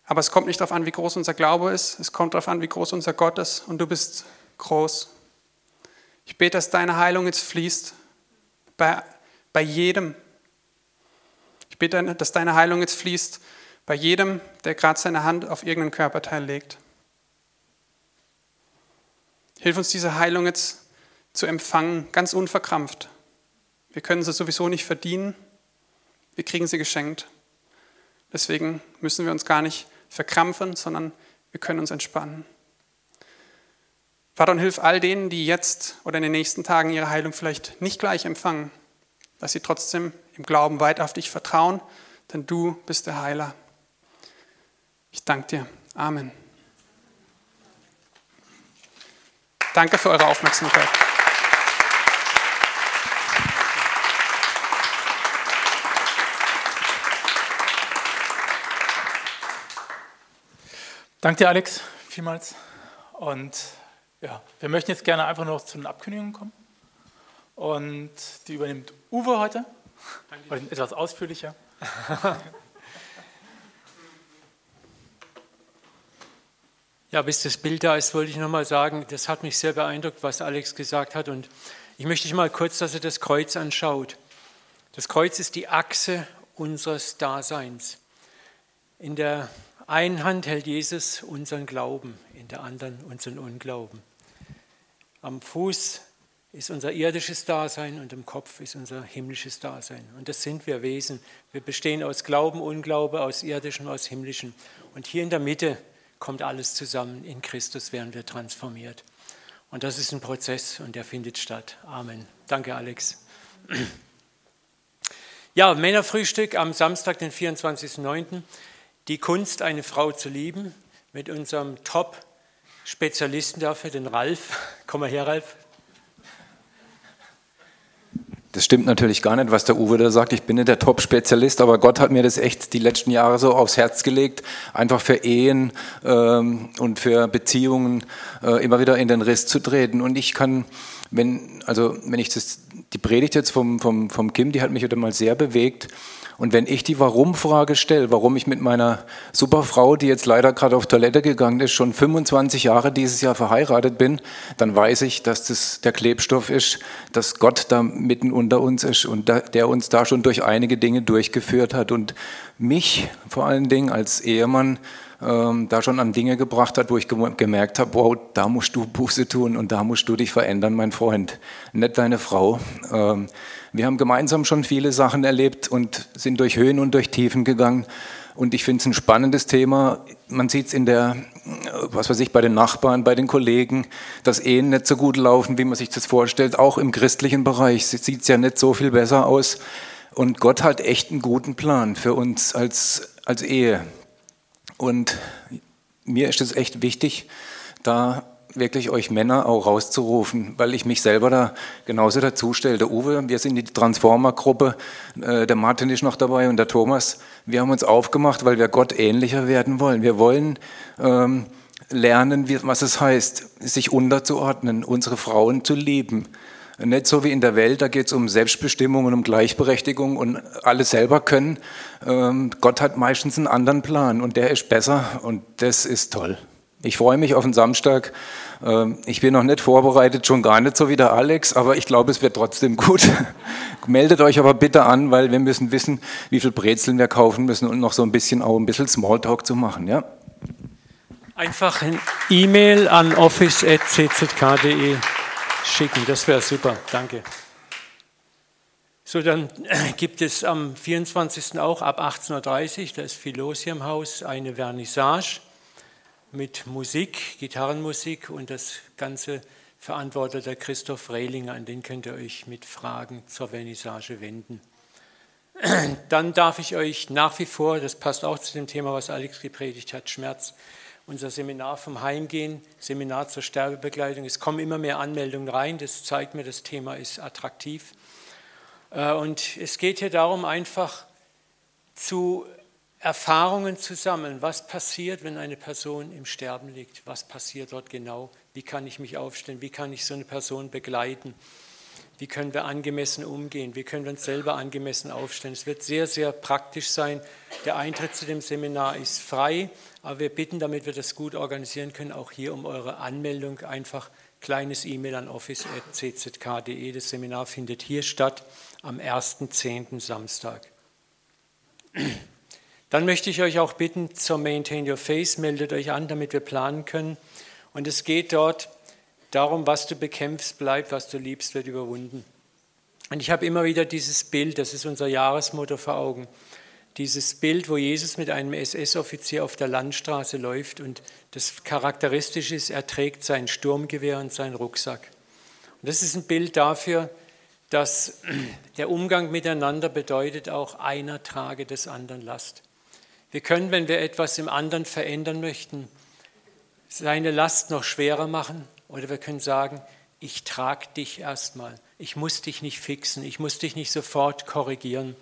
Aber es kommt nicht darauf an, wie groß unser Glaube ist, es kommt darauf an, wie groß unser Gott ist und du bist groß. Ich bete, dass deine Heilung jetzt fließt bei, bei jedem, Ich bete, dass deine Heilung jetzt fließt bei jedem, der gerade seine Hand auf irgendeinen Körperteil legt. Hilf uns diese Heilung jetzt zu empfangen, ganz unverkrampft. Wir können sie sowieso nicht verdienen, wir kriegen sie geschenkt. Deswegen müssen wir uns gar nicht verkrampfen, sondern wir können uns entspannen. Vater, und hilf all denen, die jetzt oder in den nächsten Tagen ihre Heilung vielleicht nicht gleich empfangen, dass sie trotzdem im Glauben weiter auf dich vertrauen, denn du bist der Heiler. Ich danke dir. Amen. Danke für eure Aufmerksamkeit. Danke dir, Alex, vielmals. Und ja, wir möchten jetzt gerne einfach noch zu den Abkündigungen kommen. Und die übernimmt Uwe heute, heute etwas ausführlicher. [laughs] Ja, bis das Bild da ist, wollte ich nochmal sagen, das hat mich sehr beeindruckt, was Alex gesagt hat. Und ich möchte dich mal kurz, dass er das Kreuz anschaut. Das Kreuz ist die Achse unseres Daseins. In der einen Hand hält Jesus unseren Glauben, in der anderen unseren Unglauben. Am Fuß ist unser irdisches Dasein und im Kopf ist unser himmlisches Dasein. Und das sind wir Wesen. Wir bestehen aus Glauben, Unglaube, aus irdischem, aus himmlischem. Und hier in der Mitte kommt alles zusammen. In Christus werden wir transformiert. Und das ist ein Prozess und der findet statt. Amen. Danke, Alex. [clears throat] Ja, Männerfrühstück am Samstag, den 24.09. Die Kunst, eine Frau zu lieben, mit unserem Top-Spezialisten dafür, den Ralf. [laughs] Komm mal her, Ralf. Das stimmt natürlich gar nicht, was der Uwe da sagt. Ich bin nicht der Top-Spezialist, aber Gott hat mir das echt die letzten Jahre so aufs Herz gelegt, einfach für Ehen ähm, und für Beziehungen äh, immer wieder in den Riss zu treten. Und ich kann, wenn, also wenn ich das, die Predigt jetzt vom, vom, vom Kim, die hat mich wieder mal sehr bewegt. Und wenn ich die Warum-Frage stelle, warum ich mit meiner super Frau, die jetzt leider gerade auf Toilette gegangen ist, schon 25 Jahre dieses Jahr verheiratet bin, dann weiß ich, dass das der Klebstoff ist, dass Gott da mitten unter uns ist und der uns da schon durch einige Dinge durchgeführt hat und mich vor allen Dingen als Ehemann ähm, da schon an Dinge gebracht hat, wo ich gemerkt habe, wow, da musst du Buße tun und da musst du dich verändern, mein Freund, nicht deine Frau. Ähm, wir haben gemeinsam schon viele Sachen erlebt und sind durch Höhen und durch Tiefen gegangen. Und ich finde es ein spannendes Thema. Man sieht es in der, was weiß ich, bei den Nachbarn, bei den Kollegen, dass Ehen nicht so gut laufen, wie man sich das vorstellt. Auch im christlichen Bereich sieht es ja nicht so viel besser aus. Und Gott hat echt einen guten Plan für uns als, als Ehe. Und mir ist es echt wichtig, da wirklich euch Männer auch rauszurufen, weil ich mich selber da genauso dazu stelle. Der Uwe, wir sind die Transformer-Gruppe, äh, der Martin ist noch dabei und der Thomas. Wir haben uns aufgemacht, weil wir Gott ähnlicher werden wollen. Wir wollen ähm, lernen, was es heißt, sich unterzuordnen, unsere Frauen zu lieben. Nicht so wie in der Welt, da geht es um Selbstbestimmung und um Gleichberechtigung und alles selber können. Ähm, Gott hat meistens einen anderen Plan und der ist besser und das ist toll. Ich freue mich auf den Samstag. Ähm, ich bin noch nicht vorbereitet, schon gar nicht so wie der Alex, aber ich glaube, es wird trotzdem gut. [laughs] Meldet euch aber bitte an, weil wir müssen wissen, wie viel Brezeln wir kaufen müssen und noch so ein bisschen auch ein bisschen Smalltalk zu machen. Ja? Einfach ein E-Mail an office.czk.de schicken, das wäre super. Danke. So, dann gibt es am 24. auch ab 18.30 Uhr, da ist viel los hier im Haus, eine Vernissage mit Musik, Gitarrenmusik und das Ganze verantwortet der Christoph Rehlinger, an den könnt ihr euch mit Fragen zur Vernissage wenden. Dann darf ich euch nach wie vor, das passt auch zu dem Thema, was Alex gepredigt hat, Schmerz, unser Seminar vom Heimgehen, Seminar zur Sterbebegleitung. Es kommen immer mehr Anmeldungen rein, das zeigt mir, das Thema ist attraktiv. Äh, und es geht hier darum, einfach zu Erfahrungen zu sammeln. Was passiert, wenn eine Person im Sterben liegt? Was passiert dort genau? Wie kann ich mich aufstellen? Wie kann ich so eine Person begleiten? Wie können wir angemessen umgehen? Wie können wir uns selber angemessen aufstellen? Es wird sehr, sehr praktisch sein. Der Eintritt zu dem Seminar ist frei, aber wir bitten, damit wir das gut organisieren können, auch hier um eure Anmeldung einfach kleines E-Mail an office.czk.de. Das Seminar findet hier statt am 1.10. Samstag. Dann möchte ich euch auch bitten zur Maintain Your Face, meldet euch an, damit wir planen können. Und es geht dort darum, was du bekämpfst, bleibt, was du liebst, wird überwunden. Und ich habe immer wieder dieses Bild, das ist unser Jahresmotto vor Augen, dieses Bild, wo Jesus mit einem SS-Offizier auf der Landstraße läuft und das charakteristisch ist, er trägt sein Sturmgewehr und seinen Rucksack. Und das ist ein Bild dafür, dass [clears throat] der Umgang miteinander bedeutet auch, einer trage des anderen Last. Wir können, wenn wir etwas im anderen verändern möchten, seine Last noch schwerer machen oder wir können sagen, ich trage dich erstmal. Ich muss dich nicht fixen, ich muss dich nicht sofort korrigieren.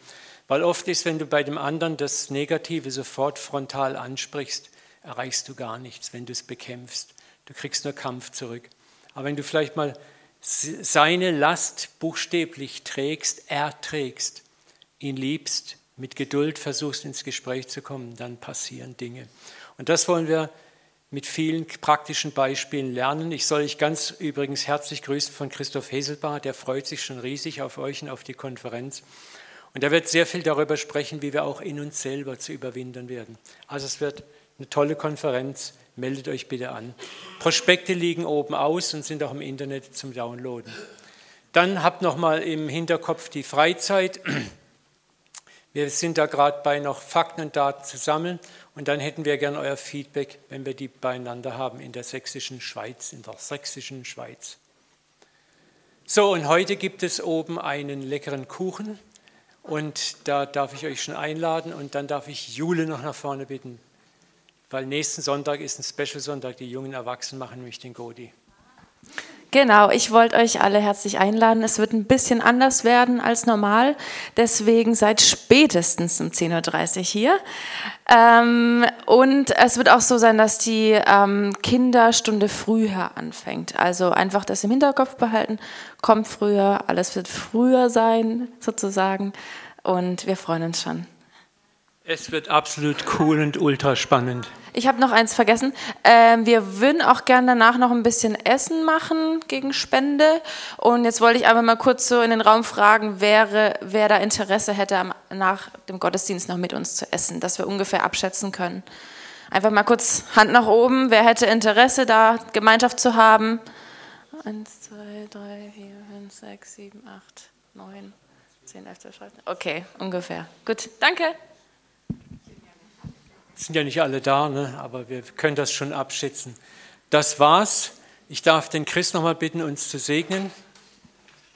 Weil oft ist, wenn du bei dem anderen das Negative sofort frontal ansprichst, erreichst du gar nichts, wenn du es bekämpfst. Du kriegst nur Kampf zurück. Aber wenn du vielleicht mal seine Last buchstäblich trägst, erträgst, ihn liebst, mit Geduld versuchst ins Gespräch zu kommen, dann passieren Dinge. Und das wollen wir mit vielen praktischen Beispielen lernen. Ich soll euch ganz übrigens herzlich grüßen von Christoph Heselbar, der freut sich schon riesig auf euch und auf die Konferenz. Und er wird sehr viel darüber sprechen, wie wir auch in uns selber zu überwinden werden. Also es wird eine tolle Konferenz. Meldet euch bitte an. Prospekte liegen oben aus und sind auch im Internet zum Downloaden. Dann habt noch mal im Hinterkopf die Freizeit. Wir sind da gerade bei noch Fakten und Daten zu sammeln und dann hätten wir gern euer Feedback, wenn wir die beieinander haben in der sächsischen Schweiz, in der sächsischen Schweiz. So, und heute gibt es oben einen leckeren Kuchen und da darf ich euch schon einladen und dann darf ich Jule noch nach vorne bitten, weil nächsten Sonntag ist ein Special-Sonntag, die jungen Erwachsenen machen nämlich den Godi. Genau, ich wollte euch alle herzlich einladen. Es wird ein bisschen anders werden als normal. Deswegen seid spätestens um 10.30 Uhr hier. Ähm, und es wird auch so sein, dass die ähm, Kinderstunde früher anfängt. Also einfach das im Hinterkopf behalten. Kommt früher, alles wird früher sein, sozusagen. Und wir freuen uns schon. Es wird absolut cool und ultra spannend. Ich habe noch eins vergessen. Ähm, wir würden auch gerne danach noch ein bisschen Essen machen gegen Spende. Und jetzt wollte ich einfach mal kurz so in den Raum fragen, wäre, wer da Interesse hätte, nach dem Gottesdienst noch mit uns zu essen, dass wir ungefähr abschätzen können. Einfach mal kurz Hand nach oben. Wer hätte Interesse, da Gemeinschaft zu haben? Eins, zwei, drei, vier, fünf, sechs, sieben, acht, neun, zehn, elf, zwölf, Okay, ungefähr. Gut, danke sind ja nicht alle da, ne? aber wir können das schon abschätzen. Das war's. Ich darf den Chris nochmal bitten, uns zu segnen.